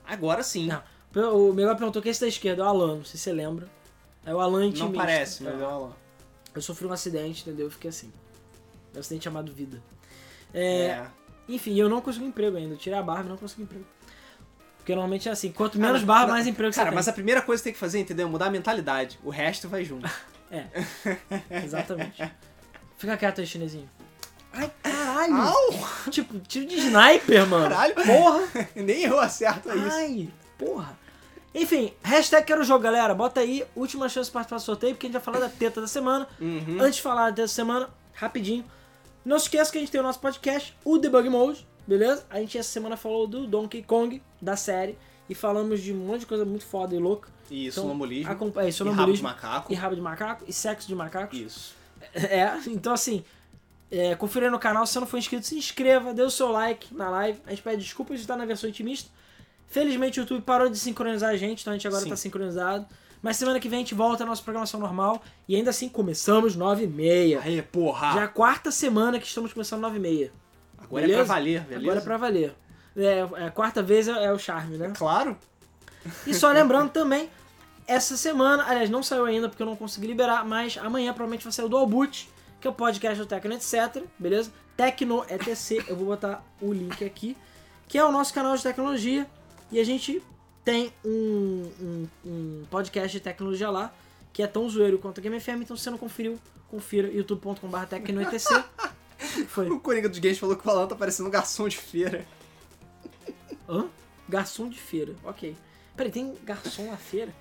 S2: Agora sim.
S1: Não, o Miguel perguntou quem é esse da esquerda, é o Alan, não sei se você lembra. É o Alan
S2: Não parece, mas
S1: é
S2: o Alan.
S1: Eu sofri um acidente, entendeu? Eu fiquei assim. Um acidente chamado vida. É,
S2: É.
S1: Enfim, eu não consegui emprego ainda. Eu tirei a barba e não consegui emprego. Porque normalmente é assim, quanto menos
S2: Cara,
S1: barba, mais emprego
S2: Cara,
S1: você
S2: mas
S1: tem.
S2: a primeira coisa que tem que fazer, entendeu? É Mudar a mentalidade. O resto vai junto.
S1: Exatamente. Fica quieto aí, chinesinho. Ai, caralho!
S2: Au!
S1: Tipo, tiro de sniper, mano.
S2: Caralho.
S1: Porra!
S2: Nem eu acerto isso.
S1: Ai, porra. Enfim, hashtag quero jogo, galera. Bota aí, última chance de participar do sorteio, porque a gente vai falar da teta da semana.
S2: Uhum.
S1: Antes de falar da teta da semana, rapidinho. Não se esqueça que a gente tem o nosso podcast, o Debug Mode, beleza? A gente essa semana falou do Donkey Kong, da série, e falamos de um monte de coisa muito foda e louca.
S2: E
S1: Então,
S2: sonambulismo.
S1: acompa- é,
S2: E rabo de macaco.
S1: e rabo de macaco, e sexo de macacos.
S2: Isso.
S1: É, então assim, é, confira aí no canal, se você não for inscrito, se inscreva, dê o seu like na live. A gente pede desculpas de estar na versão intimista. Felizmente o YouTube parou de sincronizar a gente, então a gente agora
S2: Sim.
S1: tá sincronizado. Mas semana que vem a gente volta à nossa programação normal. E ainda assim, começamos 9 e meia.
S2: Aí, porra.
S1: Já é a quarta semana que estamos começando 9 e meia.
S2: Agora é
S1: beleza?
S2: pra valer, beleza?
S1: Agora é pra valer. É, é, a quarta vez é, é o charme, né?
S2: Claro.
S1: E só lembrando também, essa semana, aliás, não saiu ainda porque eu não consegui liberar, mas amanhã provavelmente vai sair o Dual Boot, que é o podcast do Tecno Etc, beleza? Tecno ETC, eu vou botar o link aqui, que é o nosso canal de tecnologia, e a gente tem um, um, um podcast de tecnologia lá, que é tão zoeiro quanto a Game FM, então se você não conferiu, confira youtube.com.br tecnoetc. O que foi?
S2: O Coringa dos Games falou que o Alan tá parecendo um garçom de feira.
S1: Hã? Garçom de feira, ok. Peraí, tem garçom na feira?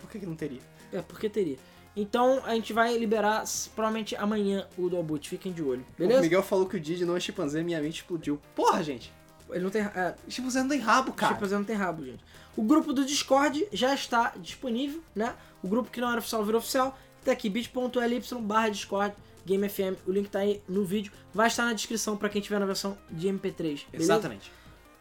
S2: Por que, que não teria?
S1: É, porque teria. Então a gente vai liberar provavelmente amanhã o Dual Boot, fiquem de olho,
S2: O
S1: beleza?
S2: Miguel falou que o Didi não é chimpanzé minha mente explodiu. Porra, gente.
S1: Ele não tem. É,
S2: Chimpanzé não tem rabo, cara.
S1: chimpanzé não tem rabo, gente. O grupo do Discord já está disponível, né? O grupo que não era oficial virou oficial. tá aqui, bit.ly barra Discord, Game FM, o link tá aí no vídeo, vai estar na descrição pra quem tiver na versão de MP3, beleza?
S2: Exatamente.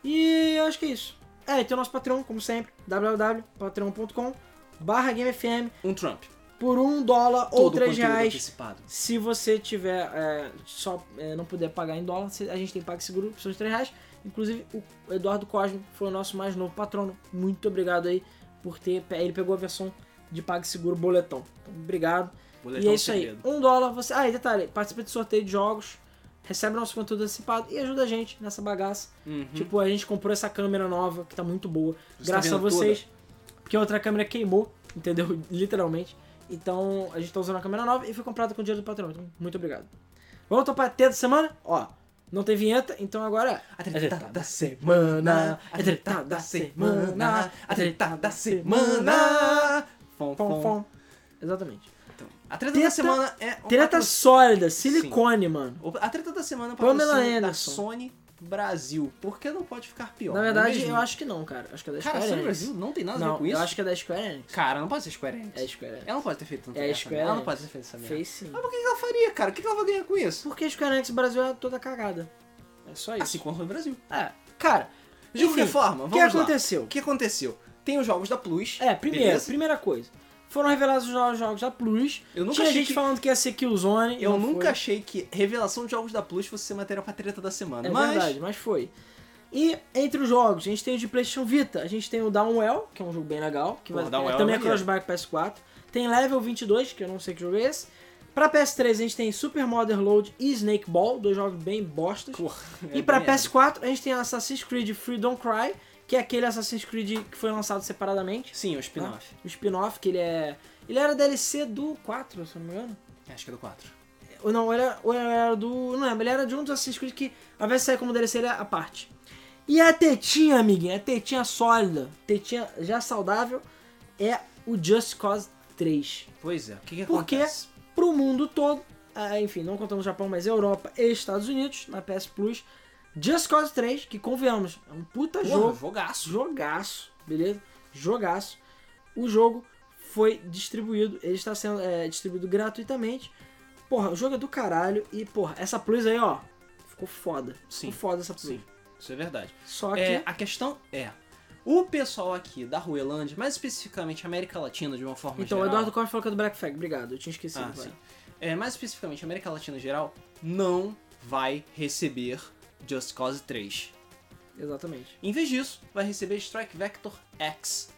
S1: E eu acho que é isso. É, e tem o nosso Patreon, como sempre, www.patreon.com barra GameFM,
S2: Um Trump.
S1: por um dólar ou
S2: Todo
S1: três
S2: conteúdo
S1: reais.
S2: antecipado.
S1: Se você tiver é, só é, não puder pagar em dólar, a gente tem PagSeguro por seus 3 reais. Inclusive, o Eduardo Cosmo foi o nosso mais novo patrono. Muito obrigado aí por ter. Ele pegou a versão de PagSeguro boletão. Então, obrigado.
S2: Boletão
S1: e é isso aí. Um dólar, você. Ah, e detalhe, participa de sorteio de jogos, recebe nosso conteúdo antecipado e ajuda a gente nessa bagaça.
S2: Uhum.
S1: Tipo, a gente comprou essa câmera nova, que tá muito boa.
S2: Você
S1: graças
S2: tá
S1: a vocês. Porque a outra câmera queimou, entendeu? Literalmente. Então, a gente tá usando a câmera nova e foi comprada com dinheiro do patrão. Então, muito obrigado. Vamos topar a treta da semana? Ó, não tem vinheta, então agora é.
S2: A treta da semana, a treta da semana, a treta da semana. Fom,
S1: Fom,
S2: fom.
S1: Exatamente.
S2: Então, a treta,
S1: Treta-
S2: da semana é
S1: Treta sólida, silicone, mano.
S2: A treta da semana é um
S1: Pamela
S2: da
S1: Anderson.
S2: Sony Brasil. Porque não pode ficar pior.
S1: Na
S2: não é
S1: verdade, eu acho que não, cara. Acho que é da
S2: Cara,
S1: Square
S2: Sony
S1: Enix.
S2: Brasil não tem nada a ver
S1: Não,
S2: com isso.
S1: eu acho que é da Square Enix.
S2: Cara, não pode ser Square Enix.
S1: É Square Enix.
S2: Ela não pode ter feito tanto
S1: É Square?
S2: Ela não pode ter feito essa merda.
S1: Fez sim.
S2: Mas por que que ela faria, cara? O que que ela vai ganhar com isso?
S1: Porque a Square Enix Brasil é toda cagada. É só isso.
S2: Assim como no Brasil.
S1: É, cara.
S2: De qualquer forma,
S1: O
S2: vamos
S1: que
S2: lá.
S1: aconteceu?
S2: O que aconteceu? Tem os jogos da Plus.
S1: É, primeiro,
S2: beleza?
S1: primeira coisa. Foram revelados os novos jogos da Plus.
S2: Eu nunca
S1: Tinha gente
S2: que-
S1: falando que ia ser Killzone.
S2: Eu nunca
S1: foi.
S2: achei que revelação de jogos da Plus fosse ser matéria pra treta da semana.
S1: É
S2: mas
S1: verdade, mas foi. E entre os jogos, a gente tem o de PlayStation Vita. A gente tem o Downwell, que é um jogo bem legal. Que
S2: Pô,
S1: vai,
S2: Downwell
S1: é, também
S2: é
S1: é crossbar com PS4. Tem Level 22, que eu não sei que jogo é esse. Pra PS3 a gente tem Super Modern Load e Snake Ball, dois jogos bem bostas.
S2: Porra,
S1: E
S2: é
S1: pra
S2: merda.
S1: PS4 a gente tem Assassin's Creed Freedom Cry, que é aquele Assassin's Creed que foi lançado separadamente.
S2: Sim, o spin-off.
S1: O spin-off, que ele é. Ele era DLC do 4, se eu não me engano.
S2: Acho que é do 4.
S1: Ou não, ele era, ou ele era do. Não lembro, ele era de um dos Assassin's Creed que, ao invés de sair como DLC, ele é a parte. E a tetinha, amiguinho, a tetinha sólida, tetinha já saudável, é o Just Cause 3.
S2: Pois é, o que, que acontece?
S1: Pro mundo todo, ah, enfim, não contando o Japão, mas Europa e Estados Unidos, na PS Plus, Just Cause 3, que convenhamos, é um puta
S2: Porra,
S1: jogo.
S2: jogaço.
S1: Jogaço, beleza? Jogaço. O jogo foi distribuído, ele está sendo é, distribuído gratuitamente. Porra, o jogo é do caralho e, porra, essa plus aí, ó, ficou foda.
S2: Sim,
S1: Ficou foda essa plus.
S2: Sim, isso é verdade.
S1: Só que.
S2: É, a questão é, o pessoal aqui da Ruelândia, mais especificamente América Latina de uma forma
S1: então, o
S2: geral...
S1: Eduardo Costa falou que é do Black Flag, obrigado, eu tinha esquecido.
S2: Ah, sim. É, mais especificamente América Latina em geral, não vai receber Just Cause 3.
S1: Exatamente.
S2: Em vez disso, vai receber Strike Vector X,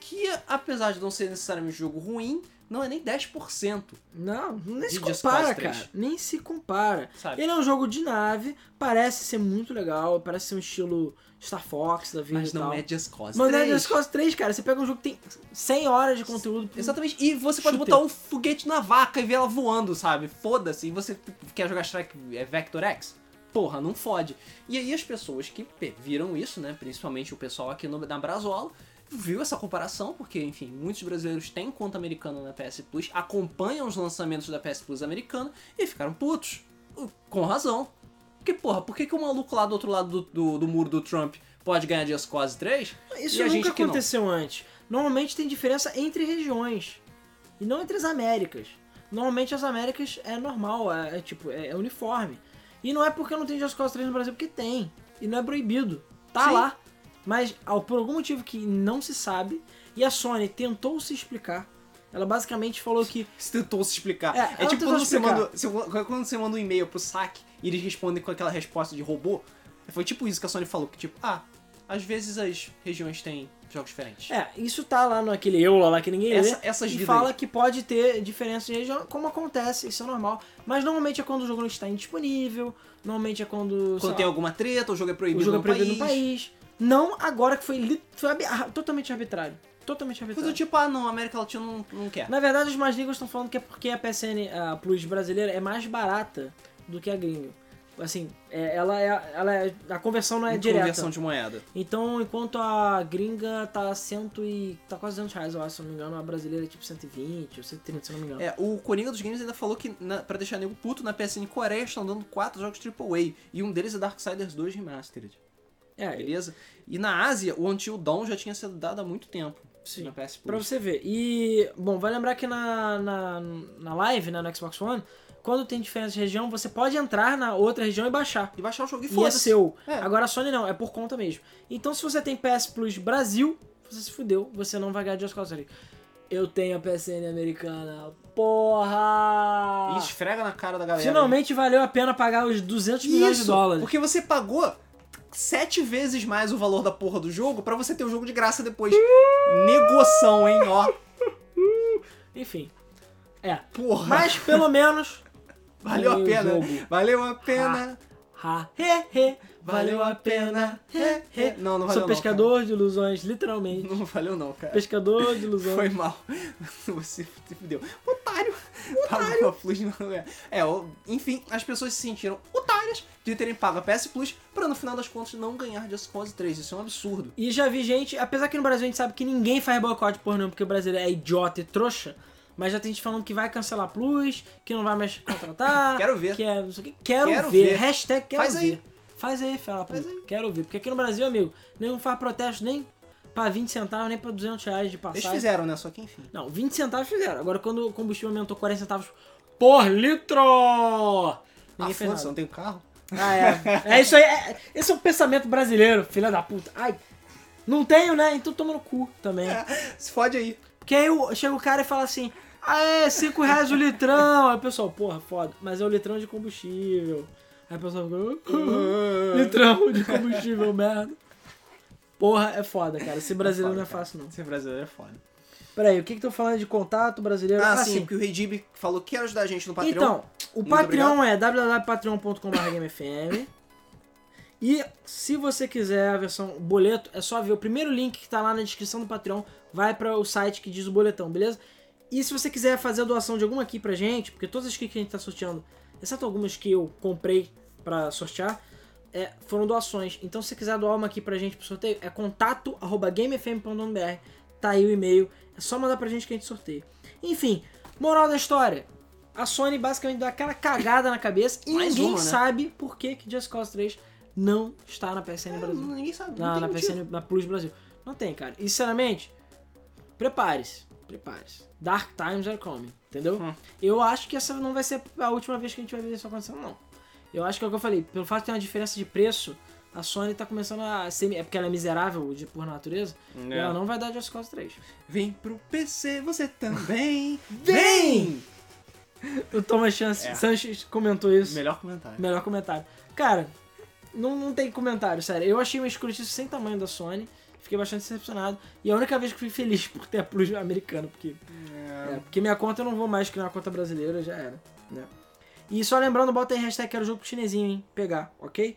S2: que apesar de não ser necessariamente um jogo ruim, não é nem 10%.
S1: Não, nem se compara,
S2: 3.
S1: cara. Nem se compara.
S2: Sabe?
S1: Ele é um jogo de nave, parece ser muito legal, parece ser um estilo Star Fox da vida
S2: Mas não é Just Cause
S1: Mas não é
S2: 3.
S1: Just Cause 3, cara. Você pega um jogo que tem 100 horas de conteúdo.
S2: Exatamente. E você pode
S1: Shooter.
S2: botar um foguete na vaca e ver ela voando, sabe? Foda-se. E você quer jogar Strike é, Vector X? Porra, não fode. E aí as pessoas que viram isso, né? Principalmente o pessoal aqui no, na Brasola, viu essa comparação, porque, enfim, muitos brasileiros têm conta americana na PS Plus, acompanham os lançamentos da PS Plus americana e ficaram putos. Com razão. Porque, porra, por que, que o maluco lá do outro lado do, do, do muro do Trump pode ganhar Just Cause 3?
S1: Isso
S2: e a
S1: nunca
S2: gente que não?
S1: aconteceu antes. Normalmente tem diferença entre regiões. E não entre as Américas. Normalmente as Américas é normal, é, é tipo, é, é uniforme. E não é porque não tem Just Cause 3 no Brasil, porque tem. E não é proibido. Tá
S2: Sim.
S1: lá. Mas ao- por algum motivo que não se sabe, e a Sony tentou se explicar. Ela basicamente falou que.
S2: Você tentou se explicar.
S1: É,
S2: É, tipo quando você, manda, quando você manda um e-mail pro saque e eles respondem com aquela resposta de robô. Foi tipo isso que a Sony falou, que tipo, ah, às vezes as regiões têm jogos diferentes.
S1: É, isso tá lá naquele EULA lá que ninguém
S2: Essa-
S1: lê.
S2: essas
S1: e fala
S2: aí.
S1: que pode ter diferença de região, como acontece, isso é normal. Mas normalmente é quando o jogo não está indisponível, normalmente é quando.
S2: Quando
S1: lá,
S2: tem alguma treta, o jogo é proibido,
S1: o jogo é
S2: no,
S1: proibido
S2: país.
S1: no país. Não agora que foi, foi ah, totalmente arbitrário. Totalmente
S2: Foi
S1: arbitrário.
S2: do tipo, ah não, a América Latina não, não quer.
S1: Na verdade, os mais gringos estão falando que é porque a PSN, a Plus brasileira, é mais barata do que a gringa. Assim, é- ela é, ela é. A conversão não é
S2: Em
S1: direta.
S2: conversão de moeda.
S1: Então, enquanto a gringa tá cento e. tá quase 200 reais, eu acho, se não me engano, a brasileira é tipo 120 ou 130, se não me engano.
S2: É, o Coringa dos Games ainda falou que, na, pra deixar nego puto, na PSN Coreia estão dando quatro jogos AAA. E um deles é Darksiders 2 Remastered.
S1: É,
S2: Beleza? E na Ásia, o Until Dawn já tinha sido dado há muito tempo.
S1: Sim.
S2: na PS
S1: Pra
S2: Plus.
S1: você ver. E, bom, vai lembrar que na, na, na live, né, no Xbox One, quando tem diferença de região, você pode entrar na outra região e baixar.
S2: E baixar o jogo e
S1: E é seu.
S2: É.
S1: Agora a Sony não, é por conta mesmo. Então se você tem PS Plus Brasil, você se fudeu, você não vai ganhar Just Cause 3. Eu tenho a PSN americana. Porra!
S2: E esfrega na cara da galera.
S1: Finalmente valeu a pena pagar os 200 milhões de
S2: Isso,
S1: dólares.
S2: porque você pagou sete vezes mais o valor da porra do jogo pra você ter o jogo de graça depois. Negoção, hein, ó.
S1: Enfim. É.
S2: Porra.
S1: Mas pelo menos.
S2: Valeu a pena. Valeu a pena.
S1: Ha, he, he, valeu a pena. He, he.
S2: Não, não valeu
S1: Sou
S2: não,
S1: pescador de ilusões, literalmente.
S2: Não valeu não, cara.
S1: Pescador de ilusões.
S2: Foi mal. Você se fudeu. Otário. A Plus não é. É, enfim, as pessoas se sentiram otárias de terem pago a PS Plus pra no final das contas não ganhar Just Cause 3. Isso é um absurdo.
S1: E já vi gente, apesar que no Brasil a gente sabe que ninguém faz boicote por não, porque o brasileiro é idiota e trouxa, mas já tem gente falando que vai cancelar a Plus, que não vai mais contratar.
S2: Quero ver.
S1: Que é, não sei o que. Quero,
S2: Quero
S1: ver.
S2: ver.
S1: Hashtag quero
S2: Faz
S1: ver.
S2: aí.
S1: Faz aí, fala,
S2: Faz aí.
S1: Quero ver. Porque aqui no Brasil, amigo, nenhum faz protesto nem pra 20 centavos, nem pra 200 reais de
S2: Eles
S1: passagem.
S2: fizeram, né? Só que enfim.
S1: Não, 20 centavos fizeram. Agora quando o combustível aumentou 40 centavos por litro,
S2: Ah,
S1: ninguém fez
S2: foda-se,
S1: nada.
S2: não tenho carro.
S1: Ah, é. É isso aí. é- esse é o pensamento brasileiro, filha da puta. Ai, não tenho, né? Então toma no cu também.
S2: Se fode aí.
S1: Porque aí chega o cara e fala assim: Ah, é, 5 reais o litrão. Aí o pessoal, porra, foda. Mas é o litrão de combustível. Aí o pessoal fica. "Ah, litrão de combustível, merda. Porra, é foda, cara. Ser brasileiro não é
S2: foda,
S1: fácil, não.
S2: Ser brasileiro é foda.
S1: Peraí, o que que tô falando de contato brasileiro?
S2: Ah, sim, porque o Rei Dib falou que quer ajudar a gente no Patreon.
S1: Então, o
S2: Muito
S1: Patreon é www.patreon.com.br E se você quiser a versão boleto, é só ver o primeiro link que tá lá na descrição do Patreon, vai para o site que diz o boletão, beleza? E se você quiser fazer a doação de alguma aqui pra gente, porque todas as que a gente tá sorteando, exceto algumas que eu comprei pra sortear, é, foram doações. Então se você quiser doar uma aqui pra gente pro sorteio, é contato@gamefm.br, tá aí o e-mail, é só mandar pra gente que a gente sorteia. Enfim, moral da história. A Sony basicamente deu aquela cagada na cabeça e
S2: Mais
S1: ninguém
S2: uma, né?
S1: sabe por que, que Just Cause 3 não está na PSN
S2: É,
S1: Brasil.
S2: ninguém sabe. não
S1: Na,
S2: tem
S1: na
S2: motivo.
S1: PSN, na Plus Brasil. Não tem, cara. E sinceramente, prepare-se. Prepare-se. Dark Times are coming, entendeu?
S2: Hum.
S1: Eu acho que essa não vai ser a última vez que a gente vai ver isso acontecendo, não. Eu acho que é o que eu falei. Pelo fato de ter uma diferença de preço, a Sony tá começando a ser. É porque ela é miserável de, por natureza.
S2: É.
S1: ela não vai dar Just Cause 3.
S2: Vem pro PC, você também.
S1: Vem! O Thomas Chance,
S2: É.
S1: Sanches comentou isso.
S2: Melhor comentário.
S1: Melhor comentário. Cara, não, não tem comentário, sério. Eu achei uma escrotice sem tamanho da Sony. Fiquei bastante decepcionado. E a única vez que fui feliz por ter a Plus americana, porque. É, porque minha conta eu não vou mais criar uma conta brasileira, já era. Né? E só lembrando, bota aí hashtag quero jogo chinesinho, hein? Pegar, ok?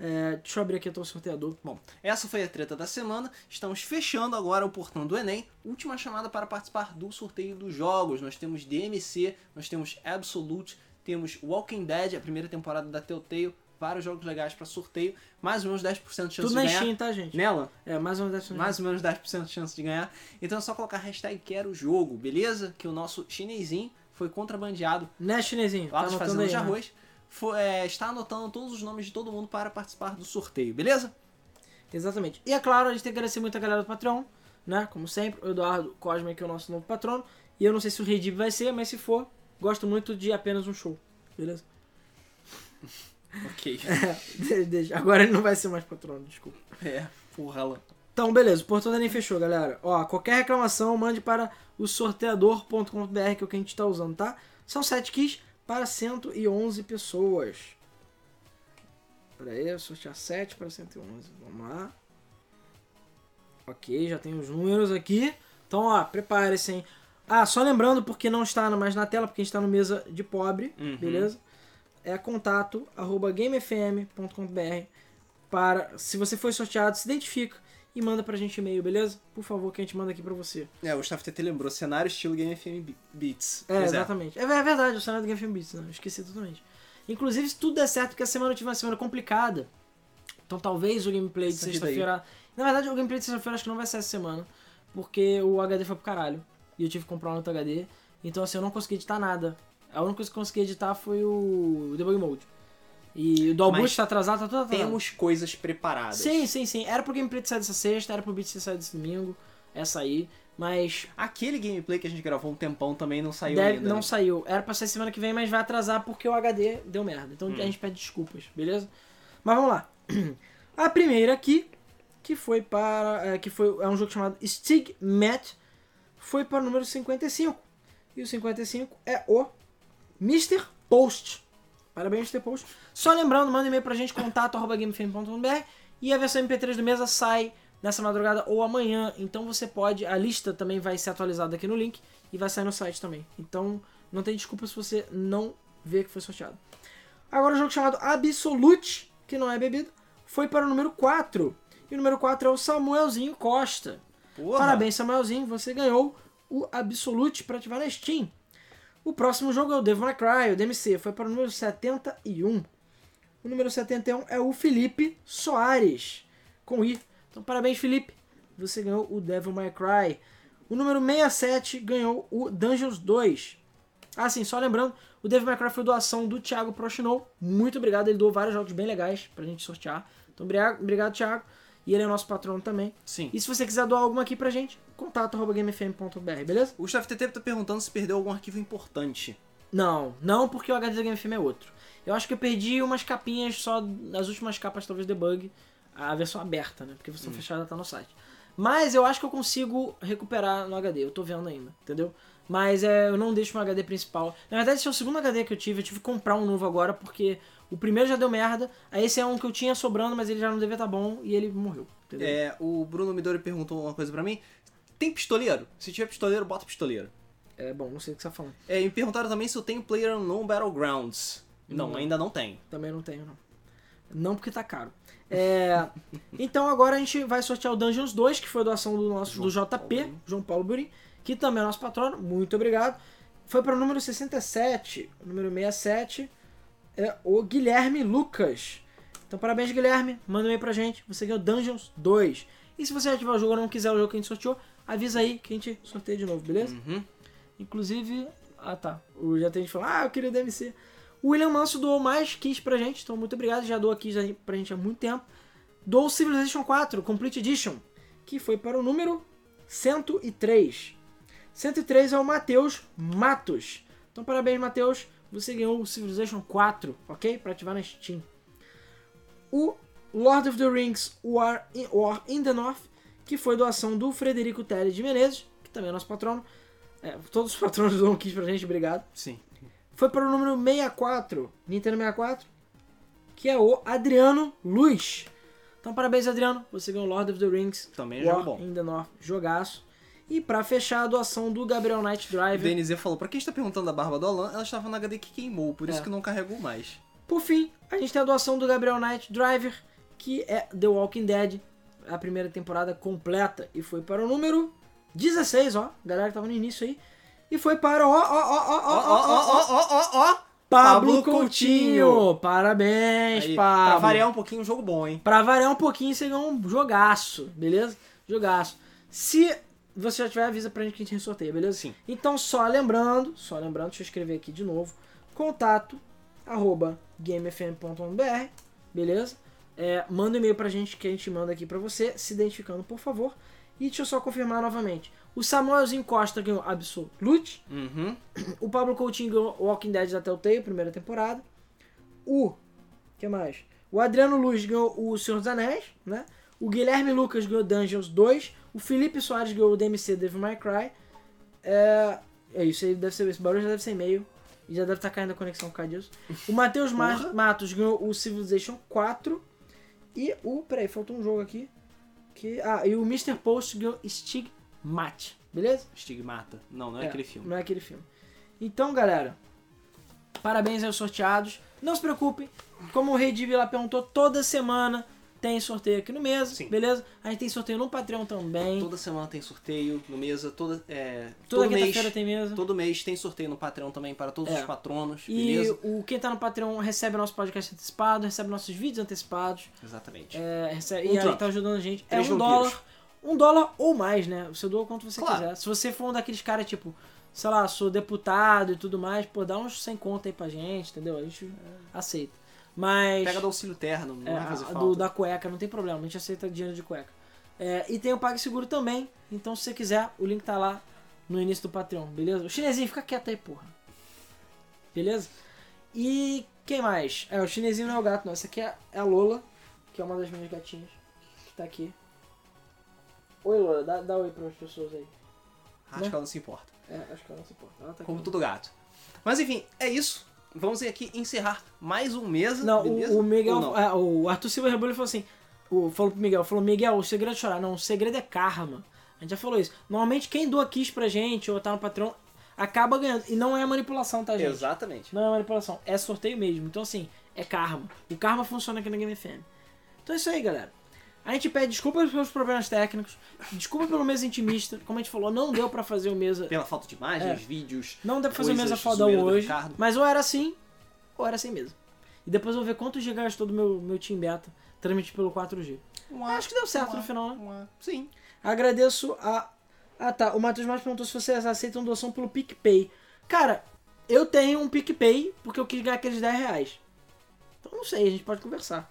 S1: É, deixa eu abrir aqui o sorteador.
S2: Bom, essa foi a treta da semana. Estamos fechando agora o portão do Enem. Última chamada para participar do sorteio dos jogos. Nós temos DMC, nós temos Absolute, temos Walking Dead, a primeira temporada da Telltale. Vários jogos legais para sorteio. Mais ou menos 10% de chance
S1: Tudo
S2: de
S1: na
S2: ganhar.
S1: Steam, tá, gente?
S2: Nela,
S1: É, mais ou menos 10%.
S2: mais ou menos 10% de chance de ganhar. Então é só colocar hashtag quero jogo, beleza? Que o nosso chinesinho foi contrabandeado
S1: Né, chinesinho?
S2: lá
S1: Tá
S2: dos
S1: anotando
S2: fazendas
S1: aí,
S2: de
S1: né?
S2: arroz. Foi- é, está anotando todos os nomes de todo mundo para participar do sorteio, beleza?
S1: Exatamente. E é claro, a gente tem que agradecer muito a galera do Patreon, né? Como sempre, o Eduardo Cosme, que é o nosso novo patrono. E eu não sei se o Redib vai ser, mas se for, gosto muito de apenas um show. Beleza?
S2: Ok.
S1: De- deixa. Agora ele não vai ser mais patrono, desculpa.
S2: É, porra lá.
S1: Então, beleza, o portão da nem fechou, galera. Ó, qualquer reclamação, mande para o sorteador.com.br, que é o que a gente tá usando, tá? São 7 kits para 111 pessoas. Pera aí, sortear 7 para 111. Vamos lá. Ok, já tem os números aqui. Então, ó, prepare-se, hein? Ah, só lembrando, porque não está mais na tela, porque a gente está no mesa de pobre,
S2: Uhum.
S1: beleza? É contato arroba gamefm.com.br para, se você foi sorteado, se identifica e manda pra gente e-mail, beleza? Por favor, que a gente manda aqui pra você.
S2: É, o Gustavo TT lembrou, cenário estilo Game FM Be- Beats.
S1: É,
S2: Pois
S1: exatamente. É. é verdade, o cenário do Game FM Beats, né? Eu esqueci totalmente. Inclusive, se tudo der certo, porque a semana eu tive uma semana complicada. Então talvez o gameplay de sexta-feira. Na verdade, o gameplay de sexta-feira acho que não vai ser essa semana. Porque o HD foi pro caralho. E eu tive que comprar um outro HD. Então assim, eu não consegui editar nada. A única coisa que eu consegui editar foi o Debug Mode. E o
S2: Mas
S1: Boost tá atrasado, tá tudo atrasado.
S2: Temos coisas preparadas.
S1: Sim, sim, sim. Era pro gameplay ter saído essa sexta, era pro beat ter saído esse domingo. essa aí, mas
S2: Aquele gameplay que a gente gravou um tempão também não saiu
S1: deve-
S2: ainda.
S1: não
S2: né?
S1: saiu. Era pra ser semana que vem, mas vai atrasar porque o HD deu merda. Então
S2: Hum.
S1: a gente pede desculpas, beleza? Mas vamos lá. A primeira aqui, que foi para. é, que foi, é um jogo chamado Stigmat, foi para o número 55. E o 55 é o Mr. Post. Parabéns, Mr. Post. Só lembrando, manda um e-mail pra gente, contato.gamefm.br e a versão MP3 do mesa sai nessa madrugada ou amanhã. Então você pode. A lista também vai ser atualizada aqui no link e vai sair no site também. Então não tem desculpa se você não vê que foi sorteado. Agora o jogo chamado Absolute, que não é bebida, foi para o número 4. E o número 4 é o Samuelzinho Costa.
S2: Porra.
S1: Parabéns, Samuelzinho, você ganhou o Absolute para ativar na Steam. O próximo jogo é o Devil May Cry, o DMC, foi para o número 71. O número 71 é o Felipe Soares, com I. Então, parabéns, Felipe, você ganhou o Devil May Cry. O número 67 ganhou o Dungeons 2. Ah, sim, só lembrando, o Devil May Cry foi doação do Thiago Prochinou. Muito obrigado, ele doou vários jogos bem legais pra gente sortear. Então, obrigado, obrigado Thiago. E ele é nosso patrono também.
S2: Sim.
S1: E se você quiser doar alguma aqui pra gente, contato.gamefm.br, beleza?
S2: O Gustavo TT tá perguntando se perdeu algum arquivo importante.
S1: Não, não porque o HD da Game FM é outro. Eu acho que eu perdi umas capinhas só, as últimas capas talvez debug, a versão aberta, né? Porque a versão fechada tá no site. Mas eu acho que eu consigo recuperar no HD, eu tô vendo ainda, entendeu? Mas é, eu não deixo no HD principal. Na verdade, esse é o segundo HD que eu tive, eu tive que comprar um novo agora, porque o primeiro já deu merda, aí esse é um que eu tinha sobrando, mas ele já não devia estar bom e ele morreu, entendeu?
S2: É, o Bruno Midori perguntou uma coisa pra mim. Tem pistoleiro? Se tiver pistoleiro, bota pistoleiro.
S1: É, bom, não sei o que você tá falando.
S2: É, me perguntaram também se eu tenho Player Unknown Battlegrounds. Não,
S1: Não.
S2: ainda não tenho.
S1: Também não tenho, não. Não porque tá caro. É, então agora a gente vai sortear o Dungeons 2, que foi doação do nosso do
S2: João
S1: JP,
S2: Paulo.
S1: João Paulo Burim, que também é nosso patrono. Muito obrigado. Foi para o número 67. O número 67 é o Guilherme Lucas. Então parabéns, Guilherme. Manda um e-mail pra gente. Você ganhou Dungeons 2. E se você já tiver o jogo ou não quiser o jogo que a gente sorteou, avisa aí que a gente sorteia de novo, beleza?
S2: Uhum.
S1: Inclusive, ah tá, o já tem gente falando, ah, eu queria DMC. O William Manso doou mais keys pra gente, então muito obrigado, já doou keys pra gente há muito tempo. Doou o Civilization 4 Complete Edition, que foi para o número 103. 103 é o Matheus Matos. Então parabéns, Matheus, você ganhou o Civilization 4, ok? Pra ativar na Steam. O Lord of the Rings War in, War in the North, que foi doação do Frederico Teles de Menezes, que também é nosso patrono. É, todos os patronos doam keys pra gente, obrigado.
S2: Sim.
S1: Foi para o número 64, Nintendo 64, que é o Adriano Luz. Então parabéns, Adriano, você ganhou Lord of the Rings
S2: Também é
S1: War
S2: jogo bom.
S1: in the North, jogaço. E pra fechar a doação do Gabriel Knight
S2: O
S1: Driver.
S2: DNZ falou, pra quem está perguntando da barba do Alan, ela estava no HD que queimou, por isso
S1: É.
S2: que não carregou mais.
S1: Por fim, a gente tem a doação do Gabriel Knight Driver, que é The Walking Dead, a primeira temporada completa. E foi para o número 16, ó. Galera que tava no início aí. E foi para ó, ó, ó, ó, ó, ó, ó, ó,
S2: ó, ó, ó!
S1: Pablo Coutinho. Parabéns,
S2: Aí,
S1: Pablo.
S2: Pra variar um pouquinho, um jogo bom, hein?
S1: Pra variar um pouquinho, você ganhou um jogaço, beleza? Jogaço. Se você já tiver, avisa pra gente que a gente sorteia, beleza?
S2: Sim.
S1: Então, só lembrando, só lembrando, deixa eu escrever aqui de novo, contato, arroba, gamefm.br, beleza? É, manda um e-mail pra gente que a gente manda aqui pra você, se identificando, por favor. E deixa eu só confirmar novamente. O Samuelzinho Costa ganhou Absolute.
S2: Uhum.
S1: O Pablo Coutinho ganhou Walking Dead da Telltale, primeira temporada. O. que mais? O Adriano Luz ganhou O Senhor dos Anéis, né? O Guilherme Lucas ganhou Dungeons 2. O Felipe Soares ganhou o DMC Devil May Cry. É, é isso aí, deve ser, esse barulho já deve ser e-mail. E já deve estar caindo a conexão por causa disso. O Matheus. Matos ganhou o Civilization 4. E o. Peraí, faltou um jogo aqui. Que, ah, e o Mr. Post ganhou Stigmat. Beleza?
S2: Estigmata. Não, não é, aquele filme.
S1: Não é aquele filme. Então, galera, parabéns aos sorteados. Não se preocupem, como o Rei Divi lá perguntou, toda semana tem sorteio aqui no mês,
S2: Sim.
S1: beleza? A gente tem sorteio no Patreon também.
S2: Toda semana tem sorteio no mesa, toda, é,
S1: Toda
S2: todo mês.
S1: tem mesa.
S2: Todo mês tem sorteio no Patreon também para todos
S1: É.
S2: os patronos,
S1: E
S2: beleza?
S1: o quem tá no Patreon recebe nosso podcast antecipado, recebe nossos vídeos antecipados,
S2: Exatamente.
S1: é, recebe,
S2: Um
S1: e aí tá ajudando a gente.
S2: Três
S1: é um
S2: vampiros.
S1: dólar, um dólar ou mais, né? Você doa quanto você
S2: Claro.
S1: quiser. Se você for um daqueles caras, tipo, sei lá, sou deputado e tudo mais, pô, dá uns 100 conto aí pra gente, entendeu? A gente aceita. Mas...
S2: Pega do auxílio terno, não
S1: É,
S2: vai fazer falta.
S1: do, da cueca, não tem problema, a gente aceita dinheiro de cueca. É, e tem o PagSeguro também. Então, se você quiser, o link tá lá no início do Patreon, beleza? O chinesinho, fica quieto aí, porra. Beleza? E quem mais? É, o chinesinho não é o gato, não. Essa aqui é a Lola, que é uma das minhas gatinhas, que tá aqui. Oi, Lola, dá, dá oi pras pessoas aí.
S2: Acho
S1: Né?
S2: que ela não se importa.
S1: É, acho que ela não se importa. Ela tá
S2: Como
S1: aqui.
S2: todo gato. Mas enfim, é isso. Vamos aqui encerrar mais um mesa.
S1: Não,
S2: beleza?
S1: o, o Miguel.
S2: Não?
S1: é, o Arthur Silva Rebelo falou assim: o, falou pro Miguel, falou, Miguel, o segredo é chorar. Não, o segredo é karma. A gente já falou isso. Normalmente quem doa Kiss pra gente ou tá no Patreon acaba ganhando. E não é manipulação, tá, gente?
S2: Exatamente.
S1: Não é manipulação, é sorteio mesmo. Então, assim, é karma. O karma funciona aqui na Game FM. Então é isso aí, galera. A gente pede desculpas pelos problemas técnicos, desculpa pelo mesa intimista. Como a gente falou, não deu pra fazer o mesa.
S2: Pela falta de imagens,
S1: É.
S2: vídeos.
S1: Não deu pra fazer o mesa fodão hoje. Mas ou era assim, ou era assim mesmo. E depois eu vou ver quantos GB gastou do meu, meu Team Beta transmitir pelo 4G. Acho que deu certo no final, né?
S2: Sim.
S1: Agradeço a. Ah tá, o Matheus mais perguntou se vocês aceitam doação pelo PicPay. Cara, eu tenho um PicPay porque eu quis ganhar aqueles 10 reais. Então não sei, a gente pode conversar.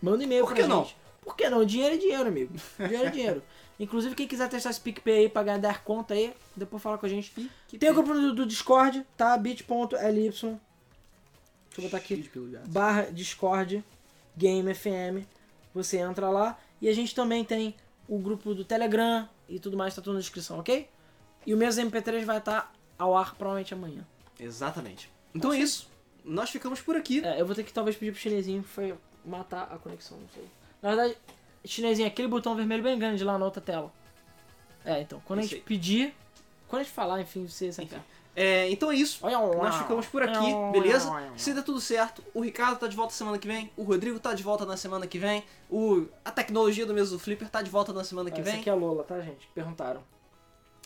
S1: Manda um e-mail
S2: Por
S1: pra
S2: que não?
S1: gente. Por que não? Dinheiro é dinheiro, amigo. Dinheiro é dinheiro. Inclusive, quem quiser testar esse PicPay aí pra ganhar 10 conta aí, depois fala com a gente. Tem o grupo do, do Discord, tá? bit.ly. Deixa eu botar aqui barra Discord Game FM. Você entra lá. E a gente também tem o grupo do Telegram e tudo mais, tá tudo na descrição, ok? E o mesmo MP3 vai estar ao ar provavelmente amanhã.
S2: Exatamente. Então é isso. Nós ficamos por aqui.
S1: É, eu vou ter que talvez pedir pro chinesinho foi matar a conexão, não sei. Na verdade, chinesinho, aquele botão vermelho bem grande lá na outra tela. É, então, quando a
S2: Isso
S1: gente
S2: aí.
S1: pedir, quando a gente falar, enfim, você sabe.
S2: É, então é isso. Nós ficamos por aqui, beleza? Se der tudo certo, o Ricardo tá de volta semana que vem, o Rodrigo tá de volta na semana que vem, o, a tecnologia do mesmo do Flipper tá de volta na semana que
S1: Essa
S2: vem.
S1: aqui é a Lola, tá, gente? Perguntaram.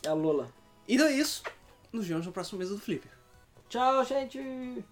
S1: É a Lola.
S2: Então é isso. Nos vemos no próximo mês do Flipper.
S1: Tchau, gente!